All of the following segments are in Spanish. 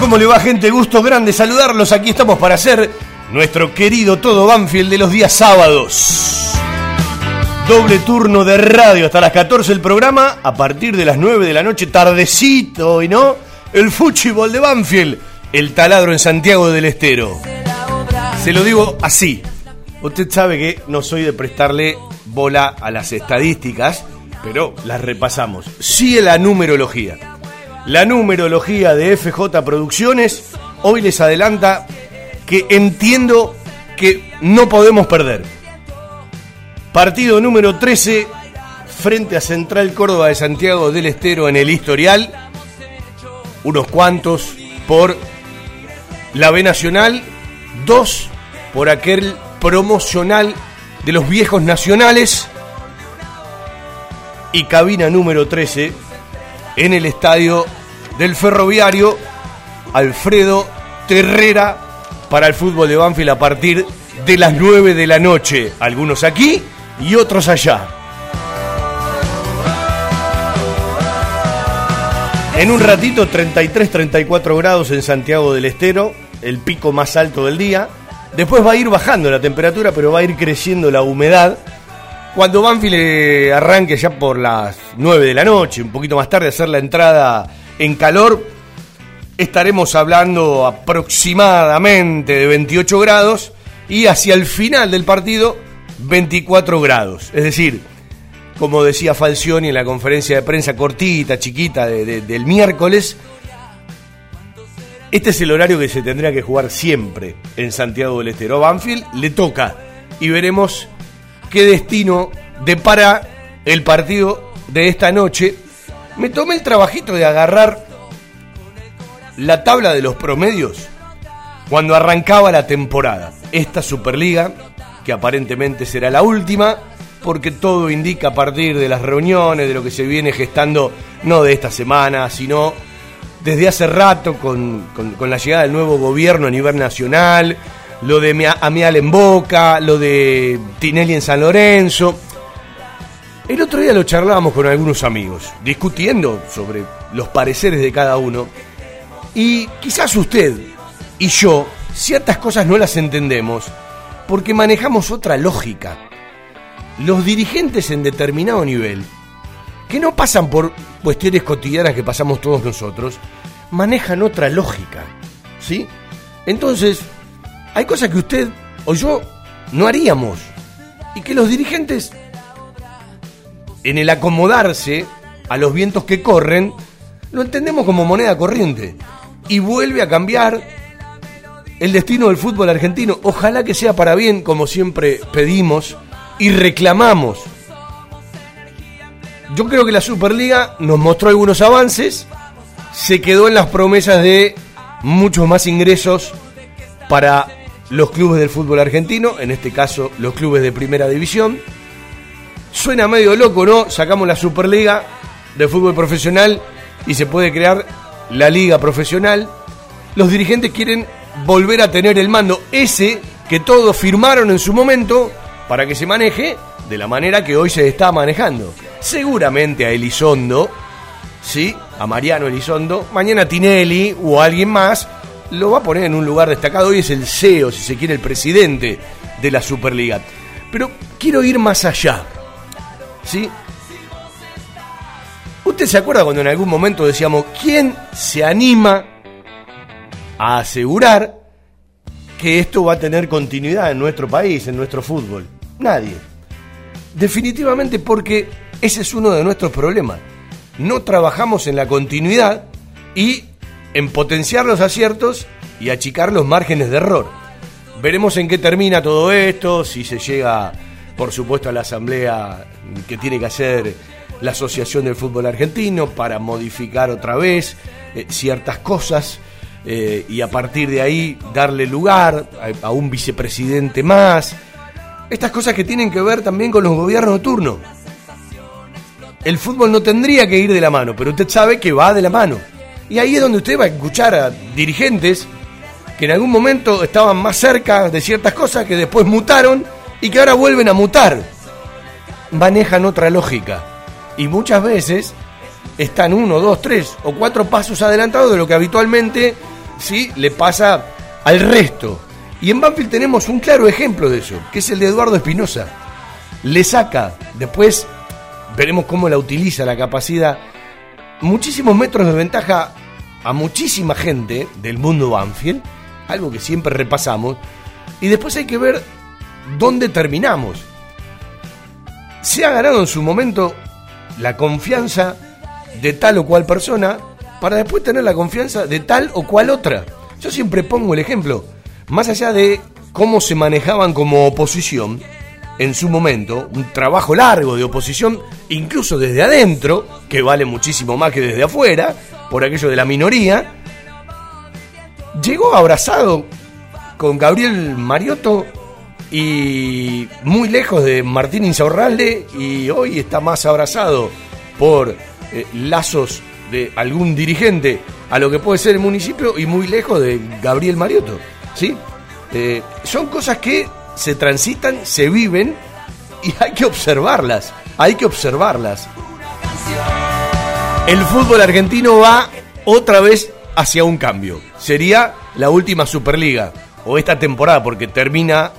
Cómo le va gente, gusto grande saludarlos. Aquí estamos para hacer nuestro querido todo Banfield de los días sábados. Doble turno de radio hasta las 14 el programa, a partir de las 9 de la noche, tardecito y no, el fútbol de Banfield, el taladro en Santiago del Estero. Se lo digo así. Usted sabe que no soy de prestarle bola a las estadísticas, pero las repasamos. Sí la numerología. La numerología de FJ Producciones hoy les adelanta que entiendo que no podemos perder. Partido número 13 frente a Central Córdoba de Santiago del Estero en el historial. Unos cuantos por la B Nacional, dos por aquel promocional de los viejos nacionales y cabina número 13 en el estadio del ferroviario Alfredo Terrera para el fútbol de Banfield a partir de las 9 de la noche. Algunos aquí y otros allá. En un ratito 33-34 grados en Santiago del Estero, el pico más alto del día. Después va a ir bajando la temperatura, pero va a ir creciendo la humedad. Cuando Banfield eh, arranque ya por las 9 de la noche, un poquito más tarde, hacer la entrada en calor, estaremos hablando aproximadamente de 28 grados y hacia el final del partido 24 grados. Es decir, como decía Falcioni en la conferencia de prensa cortita, chiquita de- de- del miércoles, este es el horario que se tendría que jugar siempre en Santiago del Estero. A Banfield le toca y veremos qué destino depara el partido de esta noche. Me tomé el trabajito de agarrar la tabla de los promedios cuando arrancaba la temporada. Esta Superliga, que aparentemente será la última, porque todo indica a partir de las reuniones, de lo que se viene gestando, no de esta semana, sino desde hace rato con, con- con la llegada del nuevo gobierno a nivel nacional, lo de Mia- Amial en Boca, lo de Tinelli en San Lorenzo. El otro día lo charlábamos con algunos amigos, discutiendo sobre los pareceres de cada uno. Y quizás usted y yo ciertas cosas no las entendemos porque manejamos otra lógica. Los dirigentes en determinado nivel, que no pasan por cuestiones cotidianas que pasamos todos nosotros, manejan otra lógica. ¿Sí? Entonces, hay cosas que usted o yo no haríamos y que los dirigentes, en el acomodarse a los vientos que corren, lo entendemos como moneda corriente y vuelve a cambiar el destino del fútbol argentino. Ojalá que sea para bien, como siempre pedimos y reclamamos. Yo creo que la Superliga nos mostró algunos avances, se quedó en las promesas de muchos más ingresos para los clubes del fútbol argentino, en este caso los clubes de primera división. Suena medio loco, ¿no? Sacamos la Superliga de fútbol profesional y se puede crear la liga profesional. Los dirigentes quieren volver a tener el mando ese que todos firmaron en su momento para que se maneje de la manera que hoy se está manejando. Seguramente a Elizondo, ¿sí? A Mariano Elizondo, mañana Tinelli o alguien más lo va a poner en un lugar destacado. Hoy es el CEO, si se quiere, el presidente de la Superliga. Pero quiero ir más allá. ¿Sí? ¿Usted se acuerda cuando en algún momento decíamos, ¿quién se anima a asegurar que esto va a tener continuidad en nuestro país, en nuestro fútbol? Nadie. Definitivamente porque ese es uno de nuestros problemas. No trabajamos en la continuidad y en potenciar los aciertos y achicar los márgenes de error. Veremos en qué termina todo esto, si se llega, por supuesto, a la asamblea que tiene que hacer la Asociación del Fútbol Argentino para modificar otra vez eh, ciertas cosas eh, y a partir de ahí darle lugar a, a, un vicepresidente más. Estas cosas que tienen que ver también con los gobiernos de turno. El fútbol no tendría que ir de la mano, pero usted sabe que va de la mano. Y ahí es donde usted va a escuchar a dirigentes que en algún momento estaban más cerca de ciertas cosas que después mutaron y que ahora vuelven a mutar. Manejan otra lógica. Y muchas veces están uno, dos, tres o cuatro pasos adelantados de lo que habitualmente sí le pasa al resto. Y en Banfield tenemos un claro ejemplo de eso, que es el de Eduardo Espinosa. Le saca, después veremos cómo la utiliza la capacidad, muchísimos metros de ventaja a muchísima gente del mundo Banfield, algo que siempre repasamos, y después hay que ver dónde terminamos. Se ha ganado en su momento la confianza de tal o cual persona para después tener la confianza de tal o cual otra. Yo siempre pongo el ejemplo, más allá de cómo se manejaban como oposición en su momento, un trabajo largo de oposición, incluso desde adentro, que vale muchísimo más que desde afuera, por aquello de la minoría, llegó abrazado con Gabriel Mariotto y muy lejos de Martín Insaurralde y hoy está más abrazado por eh, lazos de algún dirigente a lo que puede ser el municipio y muy lejos de Gabriel Mariotto. ¿sí? Eh, son cosas que se transitan, se viven y hay que observarlas, hay que observarlas. El fútbol argentino va otra vez hacia un cambio. Sería la última Superliga o esta temporada porque termina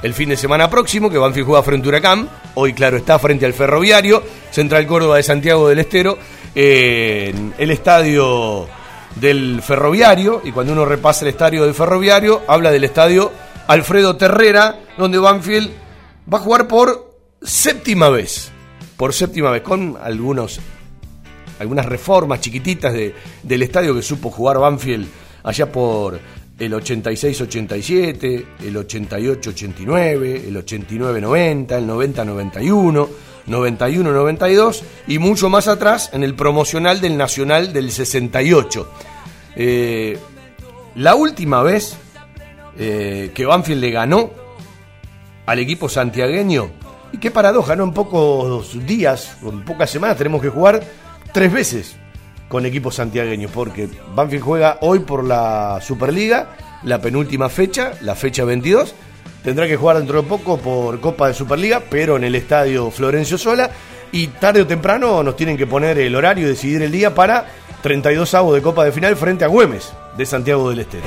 el fin de semana próximo, que Banfield juega frente a Huracán, hoy claro está frente al Ferroviario, Central Córdoba de Santiago del Estero, en el estadio del Ferroviario, y cuando uno repasa el estadio del Ferroviario, habla del estadio Alfredo Terrera, donde Banfield va a jugar por séptima vez, por séptima vez, con algunos, algunas reformas chiquititas de, del estadio que supo jugar Banfield allá por el 86-87, el 88-89, el 89-90, el 90-91, 91-92 y mucho más atrás en el promocional del Nacional del 68. Eh, la última vez eh, que Banfield le ganó al equipo santiagueño, y qué paradoja, ¿no? En pocos días, en pocas semanas tenemos que jugar tres veces con equipos santiagueños, porque Banfield juega hoy por la Superliga, la penúltima fecha, la fecha 22. Tendrá que jugar dentro de poco por Copa de Superliga, pero en el estadio Florencio Sola. Y tarde o temprano nos tienen que poner el horario y decidir el día para 32 avos de Copa de Final frente a Güemes de Santiago del Estero.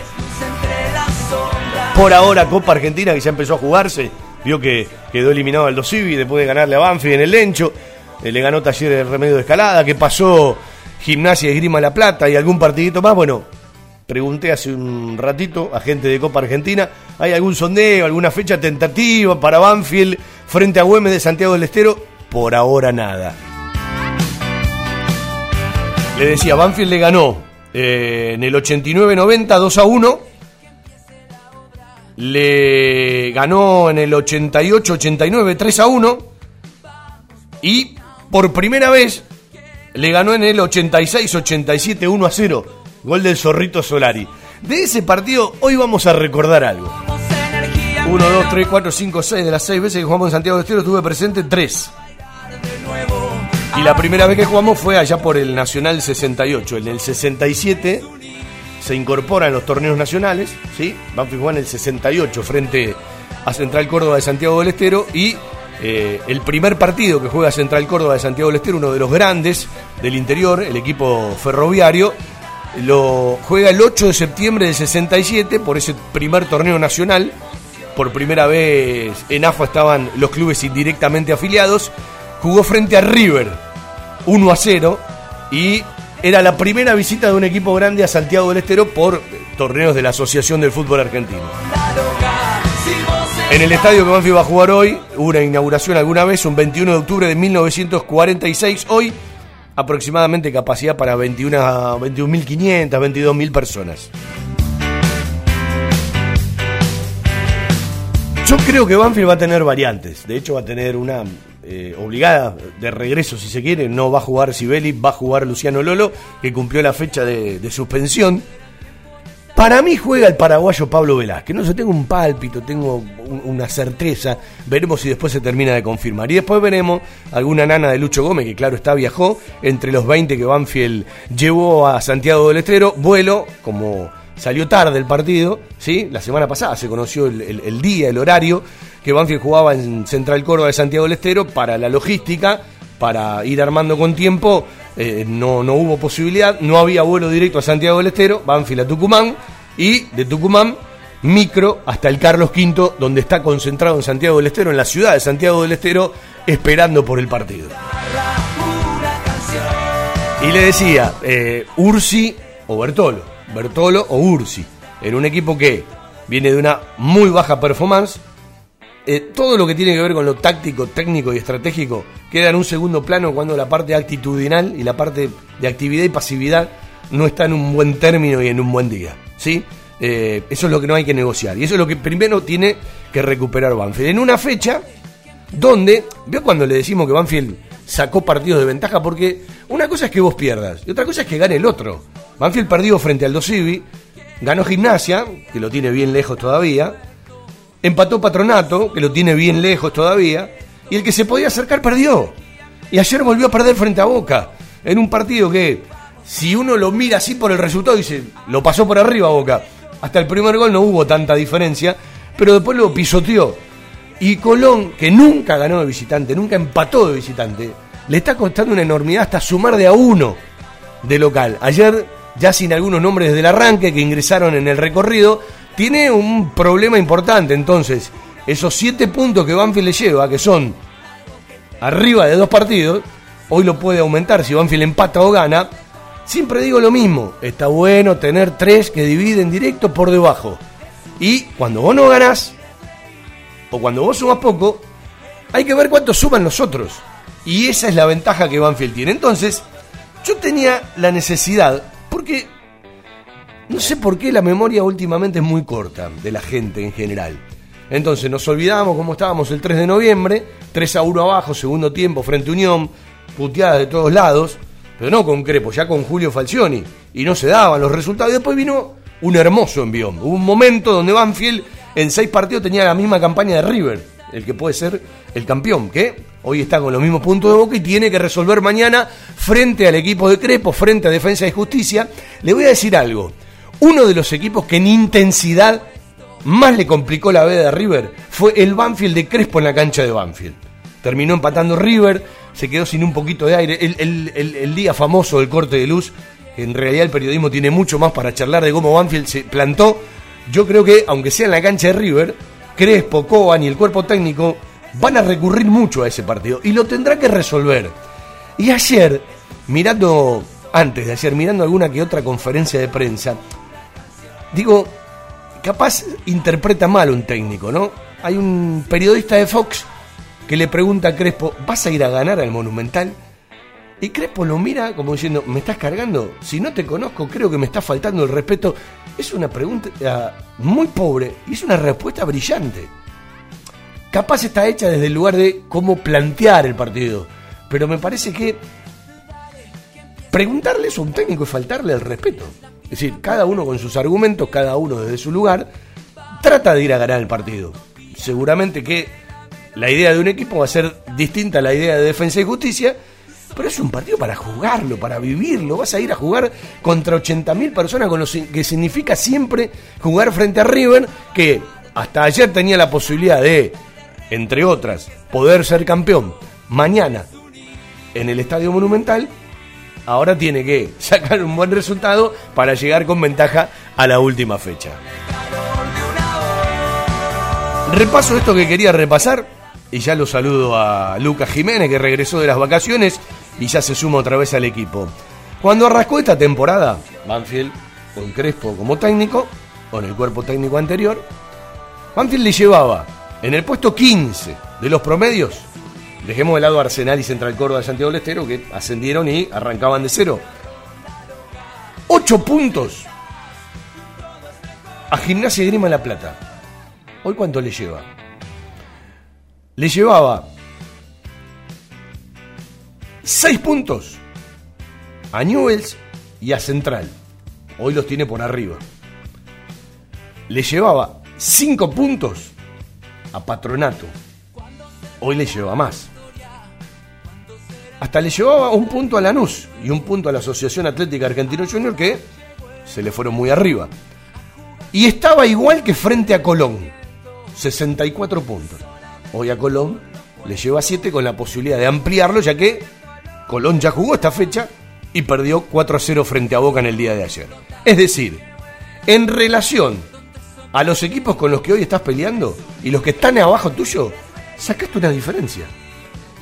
Por ahora, Copa Argentina que ya empezó a jugarse. Vio que quedó eliminado al Dosivi después de ganarle a Banfield en el Lencho. Eh, le ganó Taller el Remedio de Escalada. que pasó Gimnasia y Grima La Plata y algún partidito más. Bueno, pregunté hace un ratito a gente de Copa Argentina, ¿hay algún sondeo, alguna fecha tentativa para Banfield frente a Güemes de Santiago del Estero? Por ahora nada. Le decía, Banfield le ganó eh, en el 89-90 2 a 1. Le ganó en el 88-89 3 a 1. Y por primera vez le ganó en el 86-87 1 a 0. Gol del Zorrito Solari. De ese partido hoy vamos a recordar algo. 1, 2, 3, 4, 5, 6 de las 6 veces que jugamos en Santiago de Estero estuve presente 3. Y la primera vez que jugamos fue allá por el Nacional 68. En el 67 se incorporan los torneos nacionales, ¿sí? Banfield en el 68 frente a Central Córdoba de Santiago del Estero y eh, el primer partido que juega Central Córdoba de Santiago del Estero, uno de los grandes del interior, el equipo ferroviario, lo juega el 8 de septiembre del 67 por ese primer torneo nacional. Por primera vez en AFA estaban los clubes indirectamente afiliados. Jugó frente a River 1 a 0 y era la primera visita de un equipo grande a Santiago del Estero por torneos de la Asociación del Fútbol Argentino. En el estadio que Banfield va a jugar hoy, una inauguración alguna vez, un 21 de octubre de 1946. Hoy, aproximadamente capacidad para 21 21.500, 22.000 personas. Yo creo que Banfield va a tener variantes. De hecho, va a tener una eh, obligada de regreso, si se quiere. No va a jugar Sibeli, va a jugar Luciano Lolo, que cumplió la fecha de suspensión. Para mí juega el paraguayo Pablo Velázquez. No sé, tengo un pálpito, tengo un- una certeza. Veremos si después se termina de confirmar. Y después veremos alguna nana de Lucho Gómez, que claro está, viajó entre los 20 que Banfield llevó a Santiago del Estero. Vuelo, como salió tarde el partido, ¿sí? La semana pasada se conoció el, el- el día, el horario que Banfield jugaba en Central Córdoba de Santiago del Estero para la logística, para ir armando con tiempo. Eh, no, no hubo posibilidad, no había vuelo directo a Santiago del Estero, Banfield a Tucumán y de Tucumán micro hasta el Carlos V, donde está concentrado en Santiago del Estero, en la ciudad de Santiago del Estero, esperando por el partido. Y le decía, eh, Ursi o Bertolo, Bertolo o Ursi, en un equipo que viene de una muy baja performance, eh, todo lo que tiene que ver con lo táctico, técnico y estratégico queda en un segundo plano cuando la parte actitudinal y la parte de actividad y pasividad no está en un buen término y en un buen día. ¿sí? Eh, eso es lo que no hay que negociar. Y eso es lo que primero tiene que recuperar Banfield. En una fecha donde, veo cuando le decimos que Banfield sacó partidos de ventaja, porque una cosa es que vos pierdas y otra cosa es que gane el otro. Banfield perdió frente al Dosivi, ganó Gimnasia, que lo tiene bien lejos todavía, empató Patronato, que lo tiene bien lejos todavía, y el que se podía acercar perdió. Y ayer volvió a perder frente a Boca, en un partido que, si uno lo mira así por el resultado, dice, lo pasó por arriba Boca. Hasta el primer gol no hubo tanta diferencia, pero después lo pisoteó. Y Colón, que nunca ganó de visitante, nunca empató de visitante, le está costando una enormidad hasta sumar de a uno de local. Ayer, ya sin algunos nombres desde el arranque que ingresaron en el recorrido, tiene un problema importante. Entonces, esos siete puntos que Banfield le lleva, que son arriba de dos partidos, hoy lo puede aumentar si Banfield empata o gana. Siempre digo lo mismo, está bueno tener tres que dividen directo por debajo. Y cuando vos no ganás, o cuando vos sumas poco, hay que ver cuánto suman los otros. Y esa es la ventaja que Banfield tiene. Entonces, yo tenía la necesidad, porque no sé por qué la memoria últimamente es muy corta de la gente en general. Entonces nos olvidamos cómo estábamos el 3 de noviembre, 3 a 1 abajo, segundo tiempo frente a Unión, puteadas de todos lados, pero no con Crepo, ya con Julio Falcioni, y no se daban los resultados. Y después vino un hermoso envión. Hubo un momento donde Banfield en seis partidos tenía la misma campaña de River, el que puede ser el campeón, que hoy está con los mismos puntos de boca y tiene que resolver mañana frente al equipo de Crepo, frente a Defensa y Justicia. Le voy a decir algo. Uno de los equipos que en intensidad más le complicó la vida de River fue el Banfield de Crespo en la cancha de Banfield. Terminó empatando River, se quedó sin un poquito de aire. El, día famoso del corte de luz, que en realidad el periodismo tiene mucho más para charlar de cómo Banfield se plantó. Yo creo que, aunque sea en la cancha de River, Crespo, Coban y el cuerpo técnico van a recurrir mucho a ese partido y lo tendrá que resolver. Y ayer, mirando, antes de ayer, mirando alguna que otra conferencia de prensa, digo, capaz interpreta mal un técnico, ¿no? Hay un periodista de Fox que le pregunta a Crespo, ¿vas a ir a ganar al Monumental? Y Crespo lo mira como diciendo, ¿me estás cargando? Si no te conozco, creo que me está faltando el respeto. Es una pregunta ah, muy pobre y es una respuesta brillante. Capaz está hecha desde el lugar de cómo plantear el partido, pero me parece que preguntarle eso a un técnico es faltarle el respeto. Es decir, cada uno con sus argumentos, cada uno desde su lugar, trata de ir a ganar el partido. Seguramente que la idea de un equipo va a ser distinta a la idea de defensa y justicia, Pero es un partido para jugarlo, para vivirlo. Vas a ir a jugar contra 80.000 personas, con lo que significa siempre jugar frente a River, que hasta ayer tenía la posibilidad de, entre otras, poder ser campeón mañana en el Estadio Monumental. Ahora tiene que sacar un buen resultado para llegar con ventaja a la última fecha. Repaso esto que quería repasar y ya lo saludo a Lucas Jiménez que regresó de las vacaciones y ya se suma otra vez al equipo. Cuando arrancó esta temporada, Banfield con Crespo como técnico, con el cuerpo técnico anterior, Banfield le llevaba en el puesto 15 de los promedios, dejemos de lado Arsenal y Central Córdoba de Santiago del que ascendieron y arrancaban de cero. 8 puntos a Gimnasia y Grima La Plata. ¿Hoy cuánto le lleva? Le llevaba 6 puntos a Newells y a Central. Hoy los tiene por arriba. Le llevaba 5 puntos a Patronato. Hoy le lleva más. Hasta le llevaba un punto a Lanús y un punto a la Asociación Atlética Argentino Junior que se le fueron muy arriba. Y estaba igual que frente a Colón. 64 puntos. Hoy a Colón le lleva 7 con la posibilidad de ampliarlo, ya que Colón ya jugó esta fecha y perdió 4 a 0 frente a Boca en el día de ayer. Es decir, en relación a los equipos con los que hoy estás peleando y los que están abajo tuyo, sacaste una diferencia.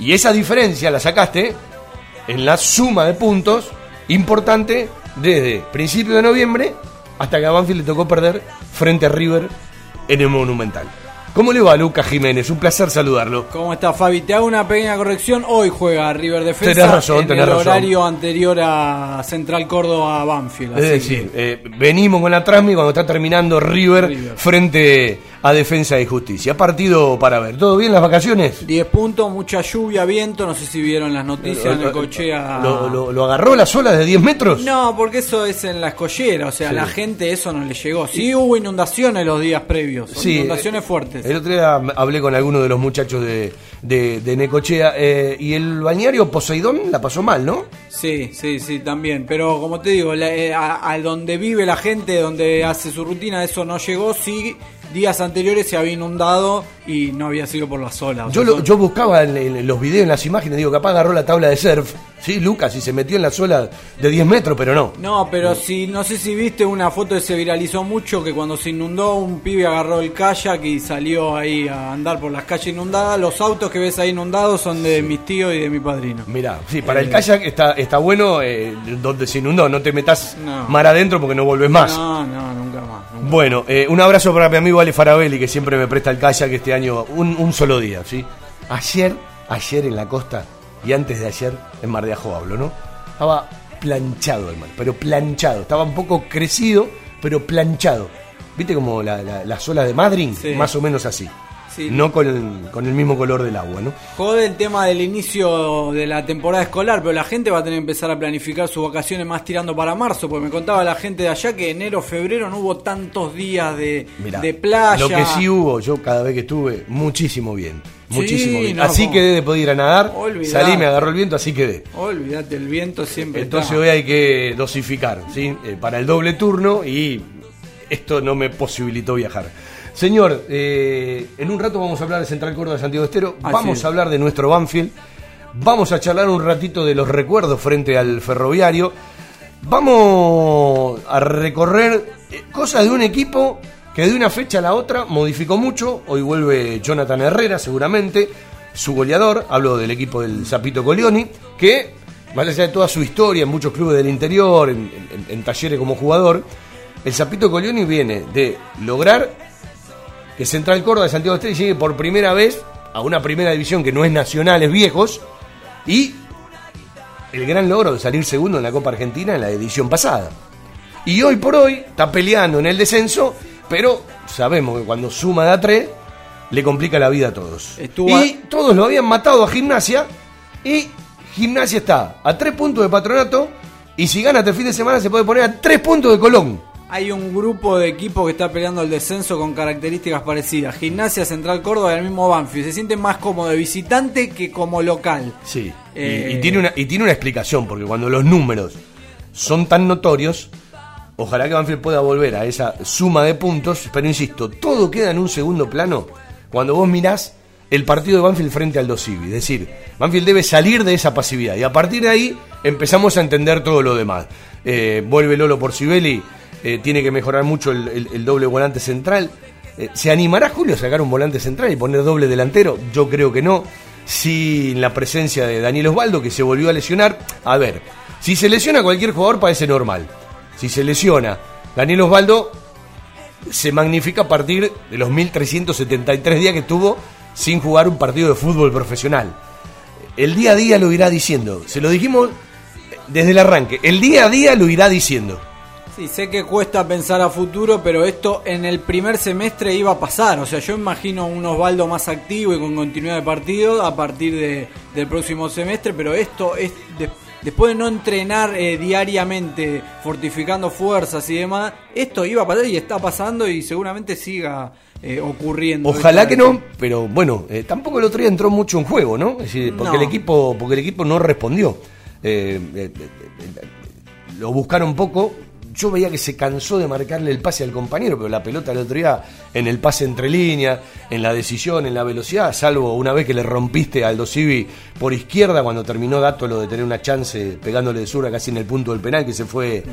Y esa diferencia la sacaste en la suma de puntos importante desde principio de noviembre hasta que a Banfield le tocó perder frente a River en el Monumental. ¿Cómo le va Lucas Jiménez? Un placer saludarlo. ¿Cómo está Fabi? Te hago una pequeña corrección. Hoy juega River Defensa Tenés razón, en tenés el razón. horario anterior a Central Córdoba Banfield. Es decir, eh, venimos con la Trasmi cuando está terminando River, River. frente a Defensa y Justicia. Partido para ver. ¿Todo bien las vacaciones? 10 puntos, mucha lluvia, viento. No sé si vieron las noticias en el cochea. ¿Lo, lo- lo agarró las olas de 10 metros? No, porque eso es en la escollera. O sea, Sí. a la gente eso no le llegó. Sí hubo inundaciones los días previos. Sí, inundaciones eh, fuertes. El otro día hablé con algunos de los muchachos de, de, de Necochea eh, y el bañario Poseidón la pasó mal, ¿no? Sí, sí, sí, también. Pero como te digo, la- eh, a, a donde vive la gente, donde hace su rutina, eso no llegó. Sí, días anteriores se había inundado y no había sido por las olas. O Yo, sea, lo- son- yo buscaba en, en los videos, en las imágenes, digo, capaz agarró la tabla de surf, ¿sí, Lucas? Y se metió en la suela de 10 metros, pero no. No, pero si no sé si viste una foto que se viralizó mucho que cuando se inundó un pibe agarró el kayak y salió ahí a andar por las calles inundadas. Los autos que ves ahí inundados son de mis tíos y de mi padrino. Mirá, sí, para Eh, el kayak está, está bueno eh, donde se inundó, no te metas No. mar adentro porque no volvés más. No, no, nunca más. nunca. Bueno, eh, un abrazo para mi amigo Ale Farabelli, que siempre me presta el kayak este año, un, un solo día, ¿sí? Ayer, ayer en la costa y antes de ayer en Mar de Ajo hablo, ¿no? Estaba planchado el mar, pero planchado. Estaba un poco crecido, pero planchado. ¿Viste como la- la- las olas de Madrid? Sí. Más o menos así. Sí. No con el, con el mismo color del agua, ¿no? Jode el tema del inicio de la temporada escolar, pero la gente va a tener que empezar a planificar sus vacaciones más tirando para marzo, porque me contaba la gente de allá que enero, febrero no hubo tantos días de, Mirá, de playa. Lo que sí hubo, yo cada vez que estuve, muchísimo bien. Sí, Muchísimo bien. no, así como- quedé de poder ir a nadar. Olvidate. Salí, me agarró el viento, así quedé. Olvídate, el viento siempre Entonces está. hoy hay que dosificar, ¿sí? Eh, para el doble turno y esto no me posibilitó viajar. Señor, eh, en un rato vamos a hablar de Central Córdoba de Santiago Estero, Así vamos es. a hablar de nuestro Banfield, vamos a charlar un ratito de los recuerdos frente al ferroviario, vamos a recorrer eh, cosas de un equipo que de una fecha a la otra modificó mucho, hoy vuelve Jonathan Herrera seguramente, su goleador, hablo del equipo del Zapito Colioni, que más allá de toda su historia en muchos clubes del interior, en, en- en talleres como jugador, el Zapito Colioni viene de lograr que Central Córdoba de Santiago Estero llegue por primera vez a una primera división que no es nacional, es viejos, y el gran logro de salir segundo en la Copa Argentina en la edición pasada. Y hoy por hoy está peleando en el descenso, pero sabemos que cuando suma de a tres, le complica la vida a todos. Estuvo y todos lo habían matado a Gimnasia, y Gimnasia está a tres puntos de patronato, y si gana este fin de semana se puede poner a tres puntos de Colón. Hay un grupo de equipos que está peleando el descenso con características parecidas. Gimnasia Central Córdoba y el mismo Banfield. Se siente más como de visitante que como local. Sí. Y- Eh, y, tiene una, y tiene una explicación, porque cuando los números son tan notorios, ojalá que Banfield pueda volver a esa suma de puntos, pero insisto, todo queda en un segundo plano cuando vos mirás el partido de Banfield frente al Dosivi. Es decir, Banfield debe salir de esa pasividad y a partir de ahí empezamos a entender todo lo demás. Eh, vuelve Lolo por Sibeli, eh, tiene que mejorar mucho el, doble volante central. Eh, ¿Se animará Julio a sacar un volante central y poner doble delantero? Yo creo que no. Sin la presencia de Daniel Osvaldo, que se volvió a lesionar. A ver, si se lesiona cualquier jugador parece normal. Si se lesiona Daniel Osvaldo, se magnifica a partir de los 1373 días que tuvo sin jugar un partido de fútbol profesional. El día a día lo irá diciendo. Se lo dijimos desde el arranque. El día a día lo irá diciendo. Sí, sé que cuesta pensar a futuro, pero esto en el primer semestre iba a pasar. O sea, yo imagino un Osvaldo más activo y con continuidad de partido a partir de- del próximo semestre, pero esto es de- después de no entrenar eh, diariamente, fortificando fuerzas y demás, esto iba a pasar y está pasando y seguramente siga eh, ocurriendo. Ojalá que no, pero bueno, eh, tampoco el otro día entró mucho en juego, ¿no? Es decir, porque No. el equipo, porque el equipo no respondió. Eh, eh, eh, eh, lo buscaron poco. Yo veía que se cansó de marcarle el pase al compañero, pero la pelota el otro día en el pase entre líneas, en la decisión, en la velocidad, salvo una vez que le rompiste al Dosivi por izquierda cuando terminó Dato lo de tener una chance pegándole de zurda casi en el punto del penal que se fue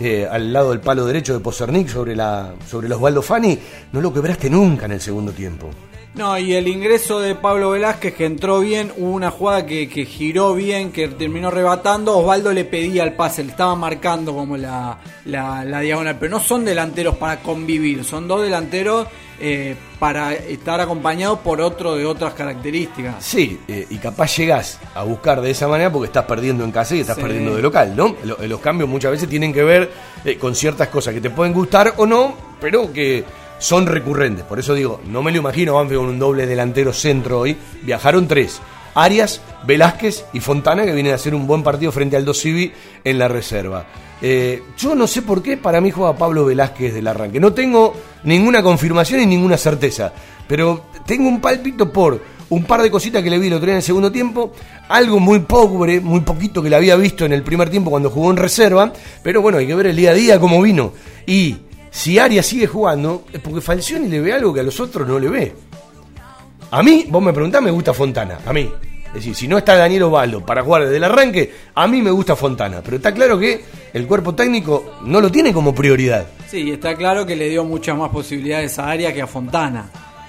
eh, al lado del palo derecho de Posernik sobre la sobre los Osvaldo Fani, no lo quebraste nunca en el segundo tiempo. No, y el ingreso de Pablo Velázquez que entró bien, hubo una jugada que, que giró bien, que terminó rebatando, Osvaldo le pedía el pase, le estaba marcando como la, la, la diagonal, pero no son delanteros para convivir, son dos delanteros eh, para estar acompañados por otro de otras características. Sí, eh, y capaz llegás a buscar de esa manera porque estás perdiendo en casa y estás Sí. perdiendo de local, ¿no? Lo- los cambios muchas veces tienen que ver eh, con ciertas cosas que te pueden gustar o no, pero que son recurrentes. Por eso digo, no me lo imagino Banfield con un doble delantero centro hoy. Viajaron tres. Arias, Velázquez y Fontana, que vienen a hacer un buen partido frente al Dosivi en la reserva. Eh, yo no sé por qué para mí juega Pablo Velázquez del arranque. No tengo ninguna confirmación y ninguna certeza, pero tengo un pálpito por un par de cositas que le vi el otro día en el segundo tiempo, algo muy pobre, muy poquito que le había visto en el primer tiempo cuando jugó en reserva, pero bueno, hay que ver el día a día cómo vino. Y si Arias sigue jugando, es porque Falcioni le ve algo que a los otros no le ve. A mí, vos me preguntás, me gusta Fontana. A mí. Es decir, si no está Daniel Ovaldo para jugar desde el arranque, a mí me gusta Fontana. Pero está claro que el cuerpo técnico no lo tiene como prioridad. Sí, está claro que le dio muchas más posibilidades a Arias que a Fontana.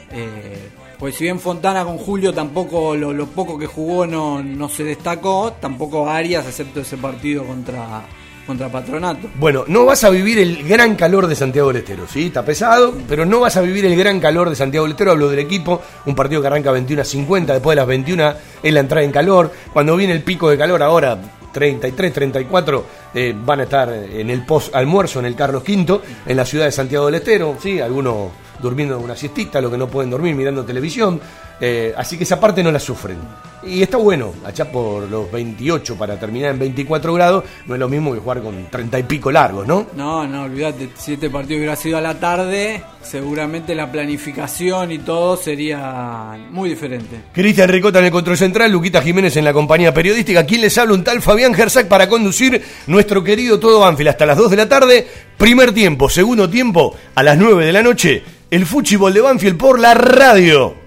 Eh, pues si bien Fontana con Julio tampoco lo, poco que jugó no, no se destacó, tampoco Arias, excepto ese partido contra, contra Patronato. Bueno, no vas a vivir el gran calor de Santiago del Estero, ¿sí? Está pesado, pero no vas a vivir el gran calor de Santiago del Estero. Hablo del equipo, un partido que arranca a 21 a 50, después de las 21 es la entrada en calor. Cuando viene el pico de calor ahora, 33, 34, eh, van a estar en el post almuerzo en el Carlos V, en la ciudad de Santiago del Estero, ¿sí? Algunos durmiendo una siestita, los que no pueden dormir mirando televisión. Eh, así que esa parte no la sufren. Y está bueno, allá por los 28 para terminar en 24 grados, no es lo mismo que jugar con 30 y pico largos, ¿no? No, no, olvídate, si este partido hubiera sido a la tarde, seguramente la planificación y todo sería muy diferente. Cristian Ricota en el control central, Luquita Jiménez en la compañía periodística. ¿Quién les habla? Un tal Fabián Gersac para conducir nuestro querido Todo Banfield hasta las 2 de la tarde. Primer tiempo, segundo tiempo, a las 9 de la noche. El fútbol de Banfield por la radio.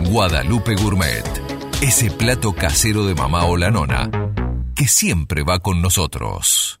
Guadalupe Gourmet. Ese plato casero de mamá o la nona que siempre va con nosotros.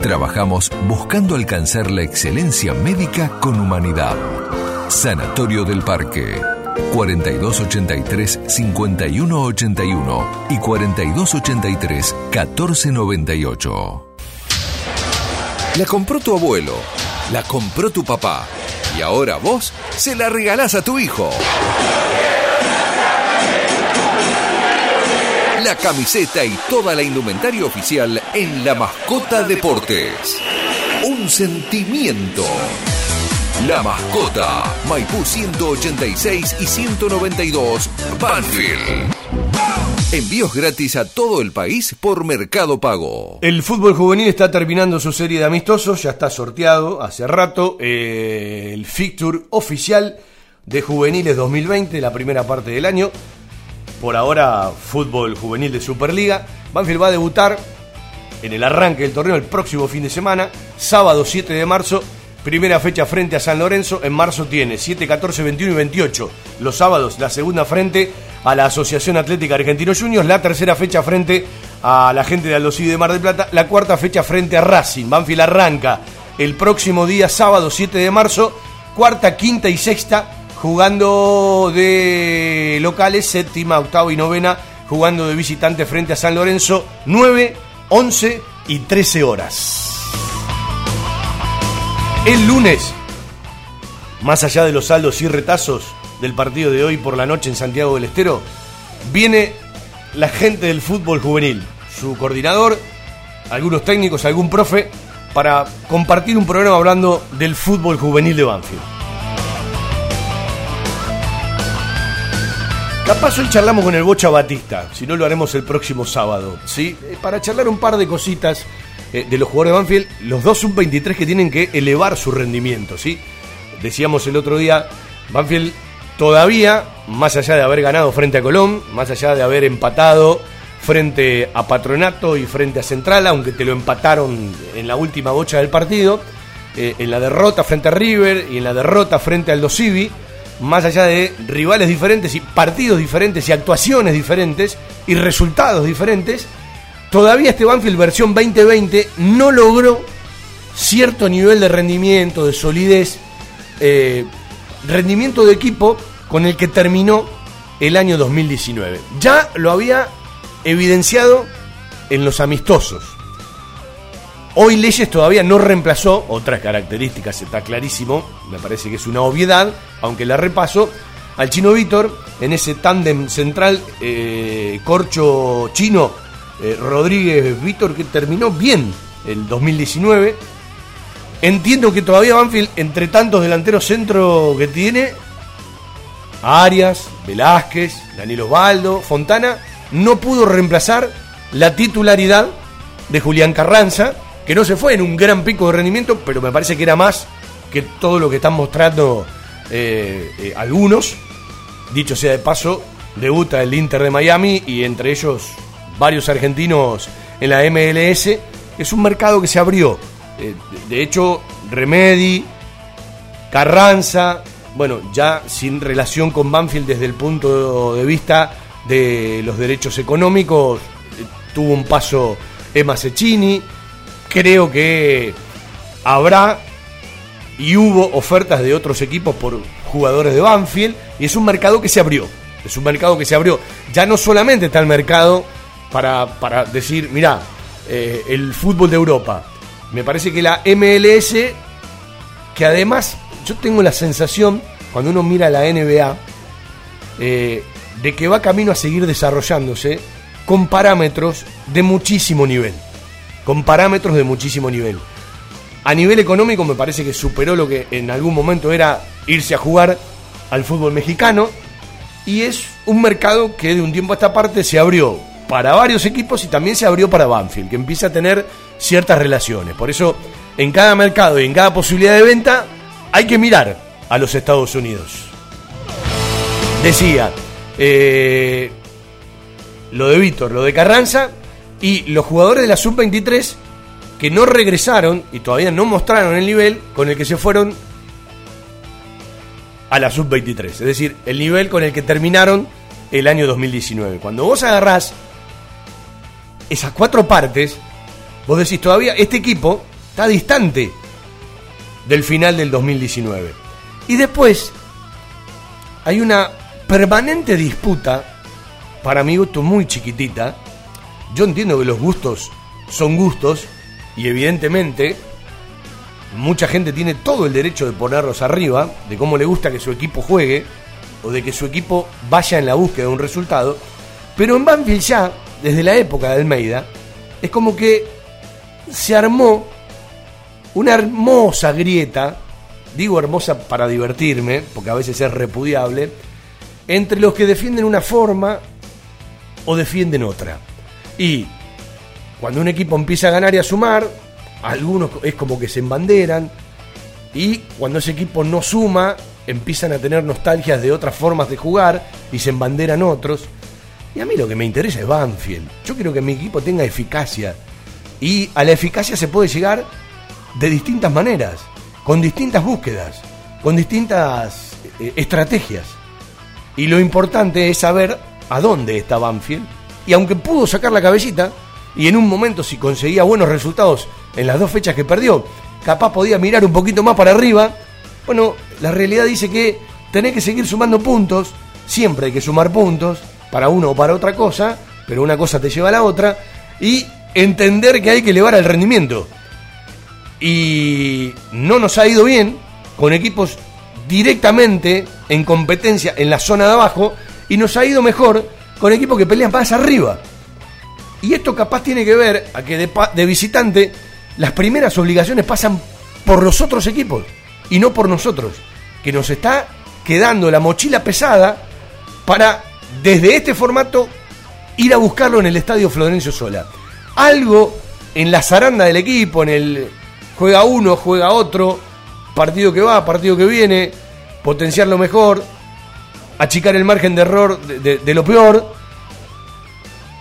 trabajamos buscando alcanzar la excelencia médica con humanidad. Sanatorio del Parque. 4283-5181 y 4283-1498. La compró tu abuelo, la compró tu papá y ahora vos se la regalás a tu hijo. Camiseta y toda la indumentaria oficial en La Mascota Deportes. Un sentimiento. La Mascota, Maipú 186 y 192, Banfield. Envíos gratis a todo el país por Mercado Pago. El fútbol juvenil está terminando su serie de amistosos, ya está sorteado hace rato eh, el fixture oficial de juveniles 2020, la primera parte del año por ahora fútbol juvenil de Superliga. Banfield va a debutar en el arranque del torneo el próximo fin de semana, sábado 7 de marzo, primera fecha frente a San Lorenzo, en marzo tiene 7, 14, 21 y 28. Los sábados la segunda frente a la Asociación Atlética Argentino Juniors, la tercera fecha frente a la gente de Aldosí de Mar del Plata, la cuarta fecha frente a Racing. Banfield arranca el próximo día, sábado 7 de marzo, cuarta, quinta y sexta jugando de locales, séptima, octava y novena, jugando de visitante frente a San Lorenzo, 9, 11 y 13 horas. El lunes, más allá de los saldos y retazos del partido de hoy por la noche en Santiago del Estero, viene la gente del fútbol juvenil, su coordinador, algunos técnicos, algún profe, para compartir un programa hablando del fútbol juvenil de Banfield. Capaz hoy charlamos con el Bocha Batista, si no lo haremos el próximo sábado, ¿sí? Eh, para charlar un par de cositas eh, de los jugadores de Banfield, los dos sub-23 que tienen que elevar su rendimiento, ¿sí? Decíamos el otro día, Banfield todavía, más allá de haber ganado frente a Colón, más allá de haber empatado frente a Patronato y frente a Central, aunque te lo empataron en la última bocha del partido, eh, en la derrota frente a River y en la derrota frente al Dosivi, más allá de rivales diferentes y partidos diferentes y actuaciones diferentes y resultados diferentes, todavía este Banfield versión 2020 no logró cierto nivel de rendimiento, de solidez, eh, rendimiento de equipo con el que terminó el año 2019. Ya lo había evidenciado en los amistosos. Hoy Leyes todavía no reemplazó, otras características está clarísimo, me parece que es una obviedad, aunque la repaso, al chino Víctor en ese tándem central eh, corcho chino eh, Rodríguez Víctor que terminó bien el 2019. Entiendo que todavía Banfield, entre tantos delanteros centro que tiene, Arias, Velázquez, Daniel Osvaldo, Fontana, no pudo reemplazar la titularidad de Julián Carranza, que no se fue en un gran pico de rendimiento, pero me parece que era más que todo lo que están mostrando eh, eh, algunos. Dicho sea de paso, debuta el Inter de Miami y entre ellos varios argentinos en la MLS. Es un mercado que se abrió. Eh, de hecho, Remedi, Carranza, bueno, ya sin relación con Banfield desde el punto de vista de los derechos económicos, tuvo un paso Emma Cecchini creo que habrá y hubo ofertas de otros equipos por jugadores de Banfield y es un mercado que se abrió. Es un mercado que se abrió. Ya no solamente está el mercado para, para decir, mira, eh, el fútbol de Europa. Me parece que la MLS, que además yo tengo la sensación, cuando uno mira la NBA, eh, de que va camino a seguir desarrollándose con parámetros de muchísimo nivel con parámetros de muchísimo nivel. A nivel económico me parece que superó lo que en algún momento era irse a jugar al fútbol mexicano y es un mercado que de un tiempo a esta parte se abrió para varios equipos y también se abrió para Banfield, que empieza a tener ciertas relaciones. Por eso en cada mercado y en cada posibilidad de venta hay que mirar a los Estados Unidos. Decía, eh, lo de Víctor, lo de Carranza y los jugadores de la sub-23 que no regresaron y todavía no mostraron el nivel con el que se fueron a la sub-23. Es decir, el nivel con el que terminaron el año 2019. Cuando vos agarrás esas cuatro partes, vos decís todavía, este equipo está distante del final del 2019. Y después hay una permanente disputa, para mi gusto muy chiquitita. Yo entiendo que los gustos son gustos y evidentemente mucha gente tiene todo el derecho de ponerlos arriba, de cómo le gusta que su equipo juegue o de que su equipo vaya en la búsqueda de un resultado. Pero en Banfield ya, desde la época de Almeida, es como que se armó una hermosa grieta, digo hermosa para divertirme, porque a veces es repudiable, entre los que defienden una forma o defienden otra. Y cuando un equipo empieza a ganar y a sumar, algunos es como que se embanderan, y cuando ese equipo no suma, empiezan a tener nostalgias de otras formas de jugar y se embanderan otros. Y a mí lo que me interesa es Banfield. Yo quiero que mi equipo tenga eficacia. Y a la eficacia se puede llegar de distintas maneras, con distintas búsquedas, con distintas eh, estrategias. Y lo importante es saber a dónde está Banfield. Y aunque pudo sacar la cabecita, y en un momento si conseguía buenos resultados en las dos fechas que perdió, capaz podía mirar un poquito más para arriba, bueno, la realidad dice que tenés que seguir sumando puntos, siempre hay que sumar puntos, para uno o para otra cosa, pero una cosa te lleva a la otra, y entender que hay que elevar el rendimiento. Y no nos ha ido bien con equipos directamente en competencia en la zona de abajo, y nos ha ido mejor con equipos que pelean más arriba. Y esto capaz tiene que ver a que de, de visitante las primeras obligaciones pasan por los otros equipos y no por nosotros, que nos está quedando la mochila pesada para, desde este formato, ir a buscarlo en el estadio Florencio Sola. Algo en la zaranda del equipo, en el juega uno, juega otro, partido que va, partido que viene, potenciar lo mejor, achicar el margen de error de, lo peor,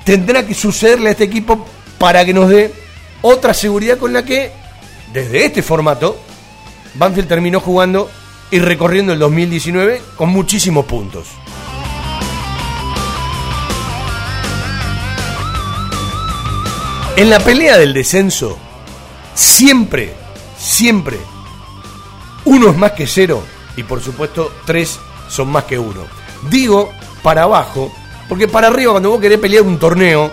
tendrá que sucederle a este equipo para que nos dé otra seguridad con la que, desde este formato, Banfield terminó jugando y recorriendo el 2019 con muchísimos puntos. En la pelea del descenso, siempre, siempre, uno es más que cero y por supuesto tres son más que uno. Digo para abajo, porque para arriba cuando vos querés pelear un torneo,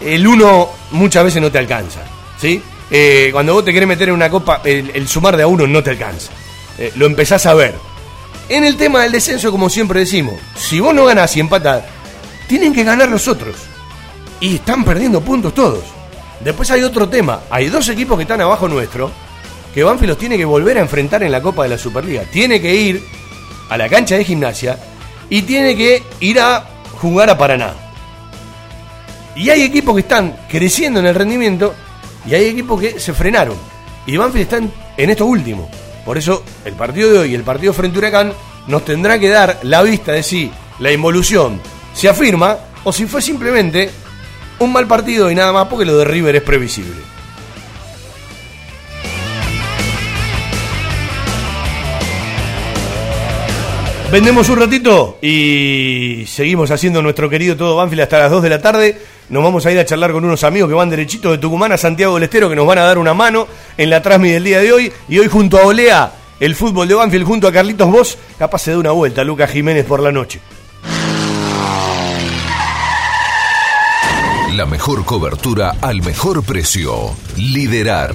el uno muchas veces no te alcanza, ¿sí? Eh, cuando vos te querés meter en una copa, el, sumar de a uno no te alcanza. Eh, lo empezás a ver. En el tema del descenso, como siempre decimos, si vos no ganás y empatás, tienen que ganar los otros. Y están perdiendo puntos todos. Después hay otro tema. Hay dos equipos que están abajo nuestro, que Banfield los tiene que volver a enfrentar en la Copa de la Superliga. Tiene que ir a la cancha de gimnasia y tiene que ir a jugar a Paraná. Y hay equipos que están creciendo en el rendimiento y hay equipos que se frenaron. Y Banfield está en, esto último. Por eso el partido de hoy el partido frente a Huracán nos tendrá que dar la vista de si la involución se afirma o si fue simplemente un mal partido y nada más porque lo de River es previsible. Vendemos un ratito y seguimos haciendo nuestro querido Todo Banfield hasta las 2 de la tarde. Nos vamos a ir a charlar con unos amigos que van derechito de Tucumán a Santiago del Estero que nos van a dar una mano en la transmisión del día de hoy. Y hoy junto a Olea, el fútbol de Banfield, junto a Carlitos Vos, capaz se da una vuelta Lucas Jiménez por la noche. La mejor cobertura al mejor precio. Liderar.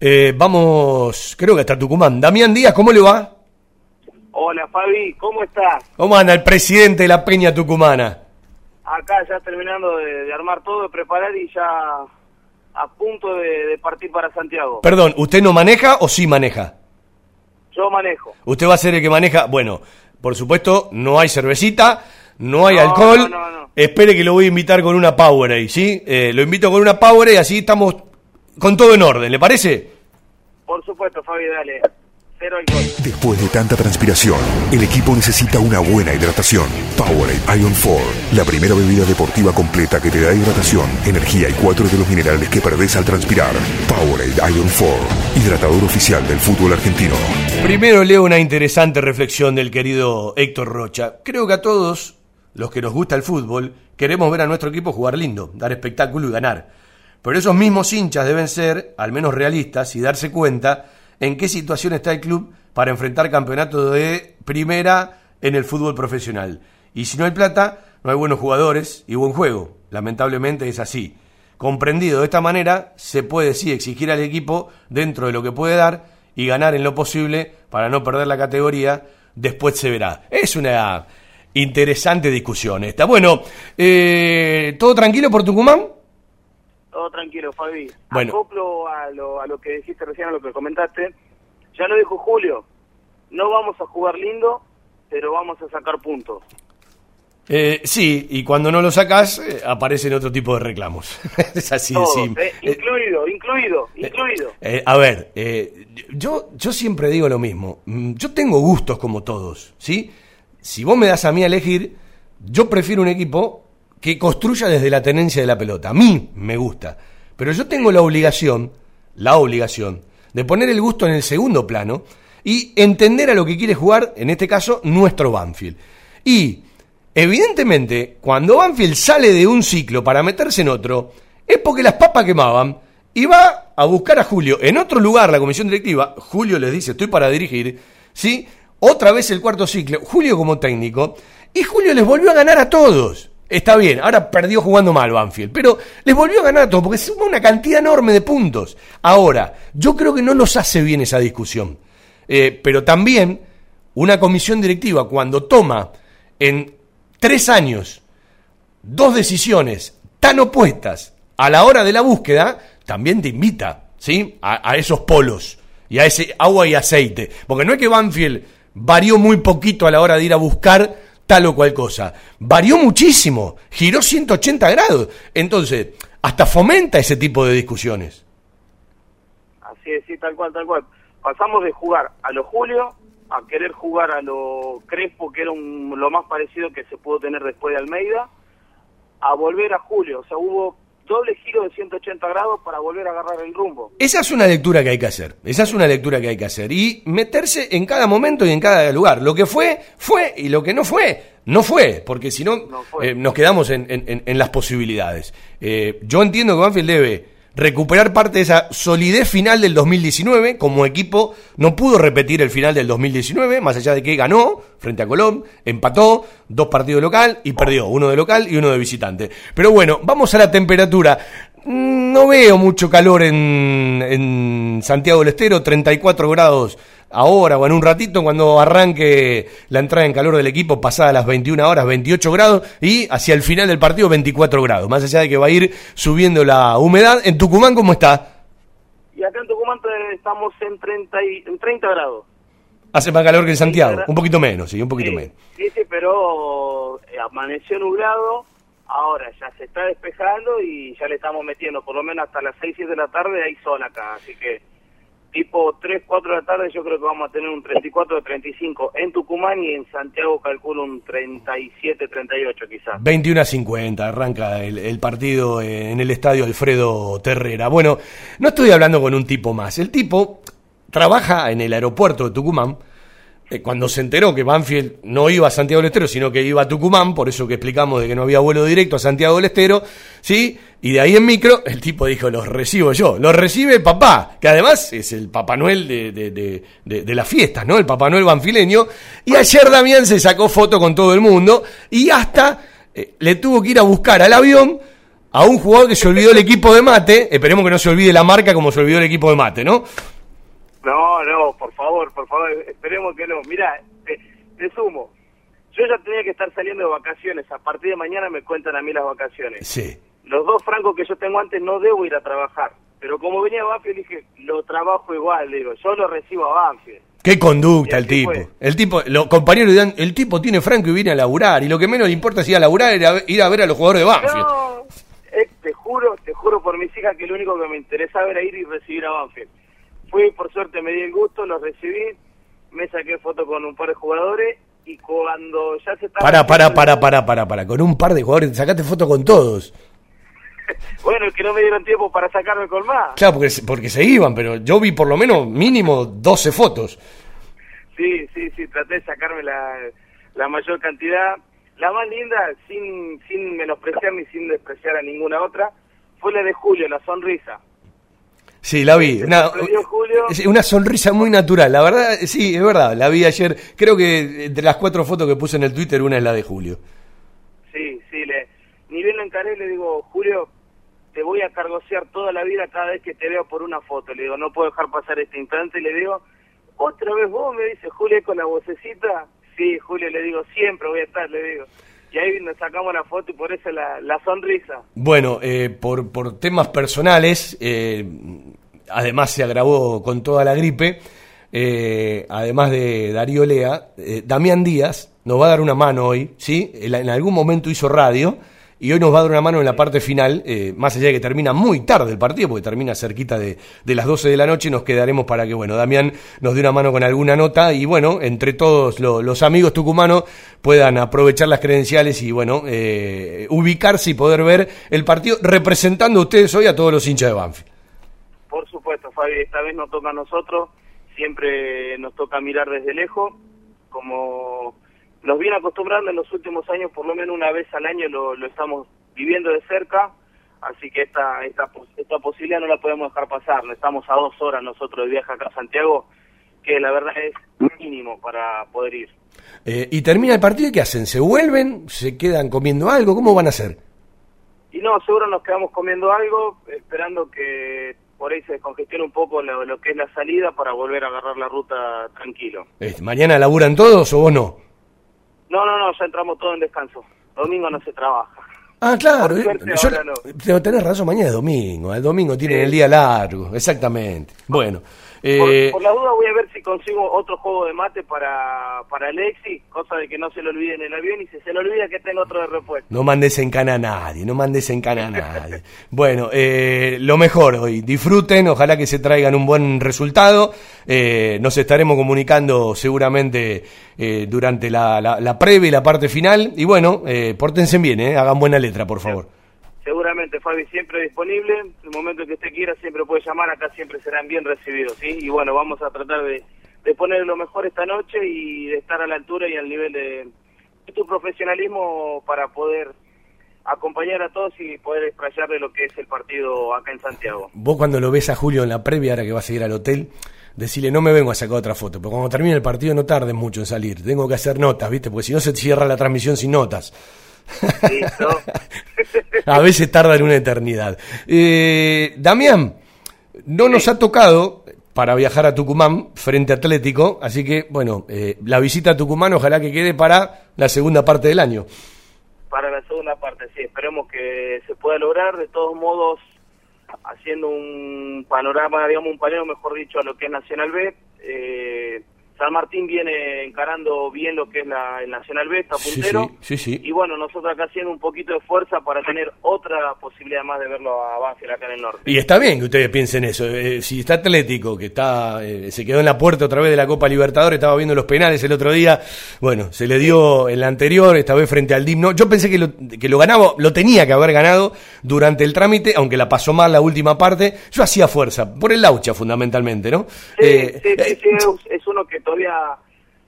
eh, vamos, creo que hasta Tucumán. Damián Díaz, ¿cómo le va? Hola Fabi, ¿cómo estás? ¿Cómo anda el presidente de la Peña Tucumana? Acá ya terminando de, de armar todo, de preparar y ya a punto de, de partir para Santiago. Perdón, ¿usted no maneja o sí maneja? Yo manejo. Usted va a ser el que maneja. Bueno, por supuesto, no hay cervecita, no hay No, alcohol. no, no, no. Espere que lo voy a invitar con una Powerade, ¿sí? Eh, lo invito con una Powerade, así estamos con todo en orden, ¿le parece? Por supuesto, Fabi, dale. Cero alcohol. Después de tanta transpiración, el equipo necesita una buena hidratación. Powerade Ion 4, la primera bebida deportiva completa que te da hidratación, energía y cuatro de los minerales que perdés al transpirar. Powerade Ion 4, hidratador oficial del fútbol argentino. Primero leo una interesante reflexión del querido Héctor Rocha. Creo que a todos los que nos gusta el fútbol queremos ver a nuestro equipo jugar lindo, dar espectáculo y ganar. Pero esos mismos hinchas deben ser, al menos realistas, y darse cuenta en qué situación está el club para enfrentar campeonatos de primera en el fútbol profesional. Y si no hay plata, no hay buenos jugadores y buen juego. Lamentablemente es así. Comprendido de esta manera, se puede sí exigir al equipo dentro de lo que puede dar y ganar en lo posible para no perder la categoría. Después se verá. Es una interesante discusión esta. Bueno, eh, ¿todo tranquilo por Tucumán? Todo tranquilo, Fabi. Bueno. Acoplo a lo, a lo que dijiste recién, a lo que comentaste. Ya lo dijo Julio. No vamos a jugar lindo, pero vamos a sacar puntos. Eh, sí, y cuando no lo sacas, eh, aparecen otro tipo de reclamos. es así de Todos, simple. eh, incluido, incluido, incluido. Eh, a ver, yo, yo siempre digo lo mismo. Mm, Yo tengo gustos como todos, ¿sí? Si vos me das a mí a elegir, yo prefiero un equipo que construya desde la tenencia de la pelota. A mí me gusta. Pero yo tengo la obligación, la obligación, de poner el gusto en el segundo plano y entender a lo que quiere jugar, en este caso, nuestro Banfield. Y, evidentemente, cuando Banfield sale de un ciclo para meterse en otro, es porque las papas quemaban y va a buscar a Julio en otro lugar, la comisión directiva. Julio les dice, estoy para dirigir, ¿sí? Otra vez el cuarto ciclo, Julio como técnico, y Julio les volvió a ganar a todos. Está bien, ahora perdió jugando mal Banfield, pero les volvió a ganar a todos porque suma una cantidad enorme de puntos. Ahora, yo creo que no nos hace bien esa discusión. Eh, pero también una comisión directiva cuando toma en tres años dos decisiones tan opuestas a la hora de la búsqueda, también te invita, ¿sí? A, a esos polos y a ese agua y aceite. Porque no es que Banfield varió muy poquito a la hora de ir a buscar tal o cual cosa. Varió muchísimo, giró 180 grados. Entonces, hasta fomenta ese tipo de discusiones. Así es, sí, tal cual, tal cual. Pasamos de jugar a lo Julio a querer jugar a lo Crespo, que era un- lo más parecido que se pudo tener después de Almeida, a volver a Julio. O sea, hubo doble giro de 180 grados para volver a agarrar el rumbo. Esa es una lectura que hay que hacer. Esa es una lectura que hay que hacer. Y meterse en cada momento y en cada lugar. Lo que fue, fue. Y lo que no fue, no fue. Porque si no, No eh, nos quedamos en, en- en- en las posibilidades. Eh, yo entiendo que Banfield debe recuperar parte de esa solidez final del 2019. Como equipo no pudo repetir el final del 2019, más allá de que ganó frente a Colón, empató, dos partidos local y perdió, uno de local y uno de visitante. Pero bueno, vamos a la temperatura. Mm, No veo mucho calor en, en Santiago del Estero, 34 grados ahora o en un ratito cuando arranque la entrada en calor del equipo pasada las 21 horas, 28 grados y hacia el final del partido 24 grados. Más allá de que va a ir subiendo la humedad. ¿En Tucumán cómo está? Y acá en Tucumán eh, estamos en 30, y- en 30 grados. Hace más calor que en Santiago, un poquito menos, sí, un poquito sí, menos. sí, sí, pero eh, amaneció nublado, ahora ya se está despejando y ya le estamos metiendo, por lo menos hasta las 6, 7 de la tarde hay sol acá, así que tipo 3, 4 de la tarde yo creo que vamos a tener un 34 de 35 en Tucumán y en Santiago calculo un 37, 38 quizás. 21 a 50, arranca el, el partido en el estadio Alfredo Terrera. Bueno, no estoy hablando con un tipo más. El tipo trabaja en el aeropuerto de Tucumán. Eh, cuando se enteró que Banfield no iba a Santiago del Estero, sino que iba a Tucumán, por eso que explicamos de que no había vuelo directo a Santiago del Estero, ¿sí? Y de ahí en micro, el tipo dijo, los recibo yo. Los recibe papá, que además es el Papá Noel de, de, de, de- las fiestas, ¿no? El Papá Noel banfileño. Y ayer Damián se sacó foto con todo el mundo y hasta eh, le tuvo que ir a buscar al avión a un jugador que se olvidó el equipo de mate. Esperemos que no se olvide la marca como se olvidó el equipo de mate, ¿no? No, no, por favor, por favor, esperemos que no. Mira, eh, te sumo. Yo ya tenía que estar saliendo de vacaciones. A partir de mañana me cuentan a mí las vacaciones. Sí. Los dos francos que yo tengo antes no debo ir a trabajar. Pero como venía Banfield, dije, lo trabajo igual. Digo, yo lo recibo a Banfield. Qué conducta el tipo. fue. El tipo, los compañeros dirán, el tipo tiene franco y viene a laburar. Y lo que menos le importa es ir a laburar era ir a ver a los jugadores de Banfield. No, eh, te juro, te juro por mis hijas que lo único que me interesaba era ir y recibir a Banfield. Fui, por suerte me di el gusto, los recibí, me saqué foto con un par de jugadores y cuando ya se estaba... Para, para, para, para, para, para. Con un par de jugadores, sacaste foto con todos. Bueno, que no me dieron tiempo para sacarme con más. Claro, porque, se- porque se iban, pero yo vi por lo menos mínimo 12 fotos. Sí, sí, sí, traté de sacarme la, la mayor cantidad. La más linda, sin, sin menospreciar ni sin despreciar a ninguna otra, fue la de Julio, la sonrisa. Sí, la vi. Una, Julio. es una sonrisa muy natural. La verdad, sí, es verdad. La vi ayer. Creo que de las cuatro fotos que puse en el Twitter, una es la de Julio. Sí, sí, le, ni bien lo encaré, le digo, Julio, te voy a cargosear toda la vida cada vez que te veo por una foto. Le digo, no puedo dejar pasar este instante. Y le digo, otra vez vos, me dice Julio con la vocecita. Sí, Julio, le digo, siempre voy a estar, le digo. Y ahí nos sacamos la foto y por eso la, la sonrisa. Bueno, eh, por, por temas personales, eh, además se agravó con toda la gripe, eh, además de Darío Lea, eh, Damián Díaz nos va a dar una mano hoy, ¿sí? En, en algún momento hizo radio y hoy nos va a dar una mano en la parte final, eh, más allá de que termina muy tarde el partido, porque termina cerquita de, de las 12 de la noche, nos quedaremos para que, bueno, Damián nos dé una mano con alguna nota y, bueno, entre todos lo- los amigos tucumanos puedan aprovechar las credenciales y, bueno, eh, ubicarse y poder ver el partido representando a ustedes hoy a todos los hinchas de Banfield. Por supuesto, Fabi, esta vez nos toca a nosotros, siempre nos toca mirar desde lejos, como nos viene acostumbrando en los últimos años, por lo menos una vez al año lo, lo estamos viviendo de cerca, así que esta, esta, esta posibilidad no la podemos dejar pasar, estamos a dos horas nosotros de viaje acá a Santiago, que la verdad es mínimo para poder ir. Eh, y termina el partido y ¿qué hacen? ¿Se vuelven? ¿Se quedan comiendo algo? ¿Cómo van a hacer? Y no, seguro nos quedamos comiendo algo, esperando que por ahí se descongestione un poco lo, lo que es la salida para volver a agarrar la ruta tranquilo. Eh, ¿Mañana laburan todos o vos no? No, no, no, ya entramos todos en descanso. Domingo no se trabaja. Ah, claro. Eh, yo- no. pero tenés razón, mañana es domingo. El domingo tienen Sí. el día largo, exactamente. Bueno, Por, eh, por la duda voy a ver si consigo otro juego de mate para, para Alexi, cosa de que no se lo olvide en el avión y si se lo olvida que tenga otro de repuesto. no mandes en cana a nadie, no mandes en cana a nadie. Bueno, eh, lo mejor hoy, disfruten, ojalá que se traigan un buen resultado. Eh, nos estaremos comunicando seguramente durante la, la, la previa y la parte final. Y bueno, pórtense bien, hagan buena letra, por favor. Seguramente, Fabi, siempre disponible. En el momento que usted quiera, siempre puede llamar. Acá siempre serán bien recibidos, ¿sí? Y bueno, vamos a tratar de, de poner lo mejor esta noche y de estar a la altura y al nivel de, de tu profesionalismo para poder acompañar a todos y poder explayarle lo que es el partido acá en Santiago. Vos cuando lo ves a Julio en la previa, ahora que vas a ir al hotel, decirle, no me vengo a sacar otra foto, pero cuando termine el partido no tardes mucho en salir, tengo que hacer notas, ¿viste? Porque si no se cierra la transmisión sin notas. ¿Listo? A veces tardan una eternidad. Eh, Damián, no nos ha tocado para viajar a Tucumán frente a Atlético, así que, bueno, eh, la visita a Tucumán ojalá que quede para la segunda parte del año. para la segunda parte, sí, esperemos que se pueda lograr, de todos modos, haciendo un panorama, digamos un paneo, mejor dicho, a lo que es Nacional B. Eh, San Martín viene encarando bien lo que es la, el Nacional B, está puntero. sí, sí, sí. Y bueno, nosotros acá haciendo un poquito de fuerza para tener otra posibilidad más de verlo a Banfield acá en el norte. Y está bien que ustedes piensen eso. Eh, si está Atlético, que está eh, se quedó en la puerta otra vez de la Copa Libertadores, estaba viendo los penales el otro día. Bueno, se le dio en la anterior, esta vez frente al Dimno. Yo pensé que lo, que lo ganaba, lo tenía que haber ganado durante el trámite, aunque la pasó mal la última parte. Yo hacía fuerza, por el Laucha fundamentalmente, ¿no? Sí, Eh, sí, sí, eh, es uno que todavía